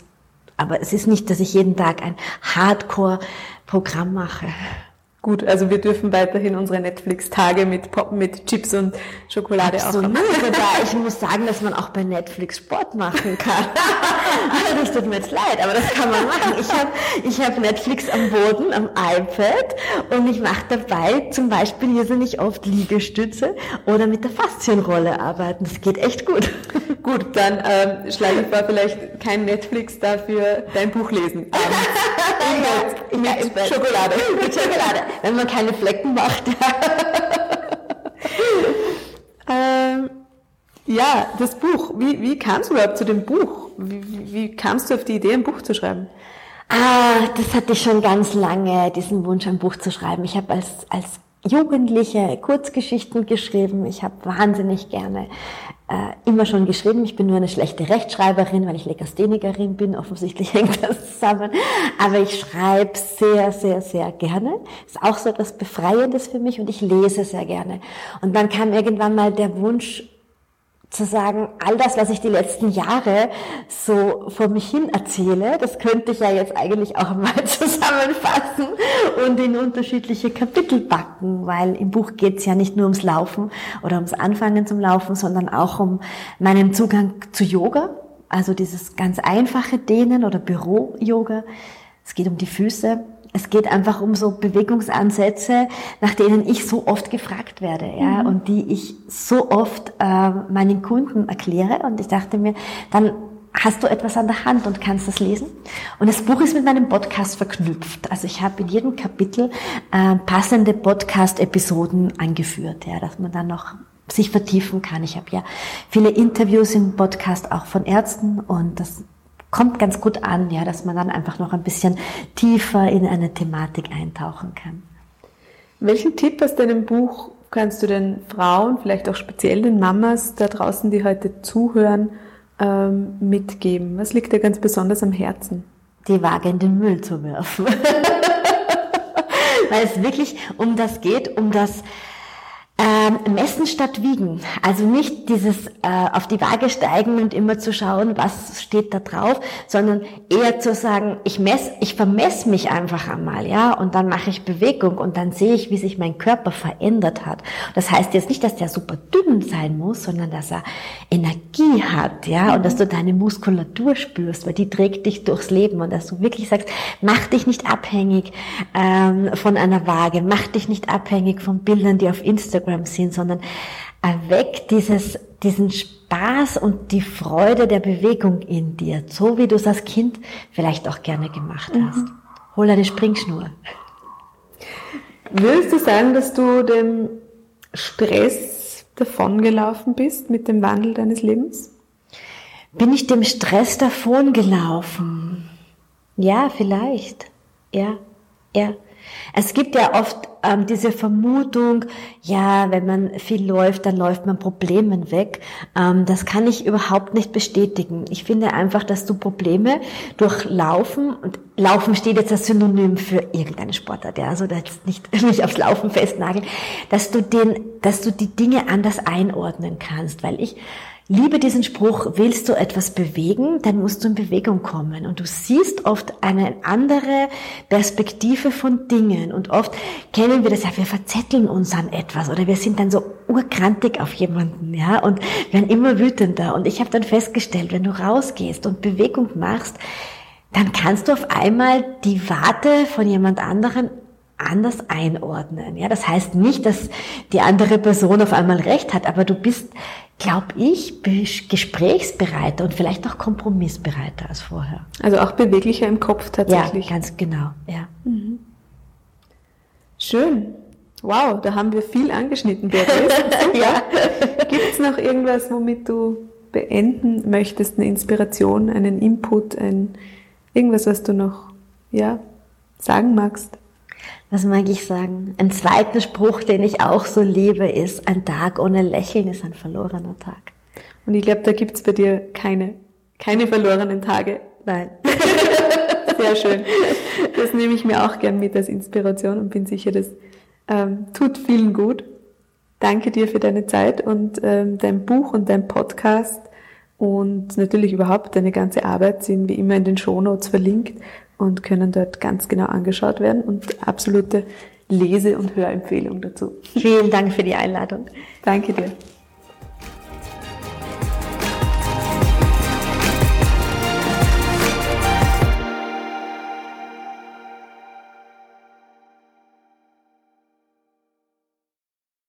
aber es ist nicht, dass ich jeden Tag ein Hardcore-Programm mache. Gut, also wir dürfen weiterhin unsere Netflix-Tage mit mit Chips und Schokolade Absolut. auch haben. Ich muss sagen, dass man auch bei Netflix Sport machen kann. das tut mir jetzt leid, aber das kann man machen. Ich habe ich hab Netflix am Boden, am iPad und ich mache dabei zum Beispiel irrsinnig oft Liegestütze oder mit der Faszienrolle arbeiten. Das geht echt gut. Gut, dann ähm, schlage ich vor, vielleicht kein Netflix dafür dein Buch lesen. Ähm, mit, ja, mit Schokolade. mit Schokolade wenn man keine Flecken macht. ähm, ja, das Buch. Wie, wie kamst du überhaupt zu dem Buch? Wie, wie kamst du auf die Idee, ein Buch zu schreiben? Ah, das hatte ich schon ganz lange, diesen Wunsch, ein Buch zu schreiben. Ich habe als, als Jugendliche Kurzgeschichten geschrieben. Ich habe wahnsinnig gerne äh, immer schon geschrieben. Ich bin nur eine schlechte Rechtschreiberin, weil ich Legasthenikerin bin. Offensichtlich hängt das zusammen. Aber ich schreibe sehr, sehr, sehr gerne. Ist auch so etwas Befreiendes für mich und ich lese sehr gerne. Und dann kam irgendwann mal der Wunsch, zu sagen, all das, was ich die letzten Jahre so vor mich hin erzähle, das könnte ich ja jetzt eigentlich auch mal zusammenfassen und in unterschiedliche Kapitel packen, weil im Buch geht es ja nicht nur ums Laufen oder ums Anfangen zum Laufen, sondern auch um meinen Zugang zu Yoga, also dieses ganz einfache Dehnen oder Büro-Yoga. Es geht um die Füße, es geht einfach um so Bewegungsansätze, nach denen ich so oft gefragt werde, ja, mhm. und die ich so oft äh, meinen Kunden erkläre. Und ich dachte mir, dann hast du etwas an der Hand und kannst das lesen. Und das Buch ist mit meinem Podcast verknüpft. Also ich habe in jedem Kapitel äh, passende Podcast-Episoden angeführt, ja, dass man dann noch sich vertiefen kann. Ich habe ja viele Interviews im Podcast auch von Ärzten und das kommt ganz gut an, ja, dass man dann einfach noch ein bisschen tiefer in eine Thematik eintauchen kann. Welchen Tipp aus deinem Buch kannst du den Frauen, vielleicht auch speziell den Mamas da draußen, die heute zuhören, ähm, mitgeben? Was liegt dir ganz besonders am Herzen? Die Waage in den Müll zu werfen. Weil es wirklich um das geht, um das ähm, messen statt wiegen. Also nicht dieses äh, auf die Waage steigen und immer zu schauen, was steht da drauf, sondern eher zu sagen, ich mess, ich vermesse mich einfach einmal, ja, und dann mache ich Bewegung und dann sehe ich, wie sich mein Körper verändert hat. Das heißt jetzt nicht, dass der super dünn sein muss, sondern dass er Energie hat, ja, und dass du deine Muskulatur spürst, weil die trägt dich durchs Leben und dass du wirklich sagst, mach dich nicht abhängig ähm, von einer Waage, mach dich nicht abhängig von Bildern, die auf Instagram sind, sondern erweck dieses, diesen Spaß und die Freude der Bewegung in dir, so wie du es als Kind vielleicht auch gerne gemacht mhm. hast. Mhm. Hol eine Springschnur. Würdest du sagen, dass du dem Stress davongelaufen bist mit dem Wandel deines Lebens? Bin ich dem Stress davongelaufen? Ja, vielleicht. Ja, ja. Es gibt ja oft ähm, diese Vermutung, ja, wenn man viel läuft, dann läuft man Problemen weg. Ähm, das kann ich überhaupt nicht bestätigen. Ich finde einfach, dass du Probleme durch Laufen, und Laufen steht jetzt als Synonym für irgendeine Sportart, ja, also das nicht mich aufs Laufen festnageln, dass du den, dass du die Dinge anders einordnen kannst, weil ich liebe diesen Spruch, willst du etwas bewegen, dann musst du in Bewegung kommen. Und du siehst oft eine andere Perspektive von Dingen. Und oft kennen wir das ja, wir verzetteln uns an etwas oder wir sind dann so urkrantig auf jemanden, ja, und werden immer wütender. Und ich habe dann festgestellt, wenn du rausgehst und Bewegung machst, dann kannst du auf einmal die Warte von jemand anderen anders einordnen. Ja, das heißt nicht, dass die andere Person auf einmal recht hat, aber du bist, glaube ich, gesprächsbereiter und vielleicht auch kompromissbereiter als vorher. Also auch beweglicher im Kopf tatsächlich. Ja, ganz genau. Ja. Mhm. Schön. Wow, da haben wir viel angeschnitten, Beatrice. ja. Gibt es noch irgendwas, womit du beenden möchtest, eine Inspiration, einen Input, ein, irgendwas, was du noch ja, sagen magst? Was mag ich sagen? Ein zweiter Spruch, den ich auch so liebe, ist, ein Tag ohne Lächeln ist ein verlorener Tag. Und ich glaube, da gibt es bei dir keine, keine verlorenen Tage. Nein. Sehr schön. Das nehme ich mir auch gern mit als Inspiration und bin sicher, das ähm, tut vielen gut. Danke dir für deine Zeit und ähm, dein Buch und dein Podcast und natürlich überhaupt deine ganze Arbeit sind wie immer in den Shownotes verlinkt und können dort ganz genau angeschaut werden und absolute Lese- und Hörempfehlung dazu. Vielen Dank für die Einladung. Danke dir.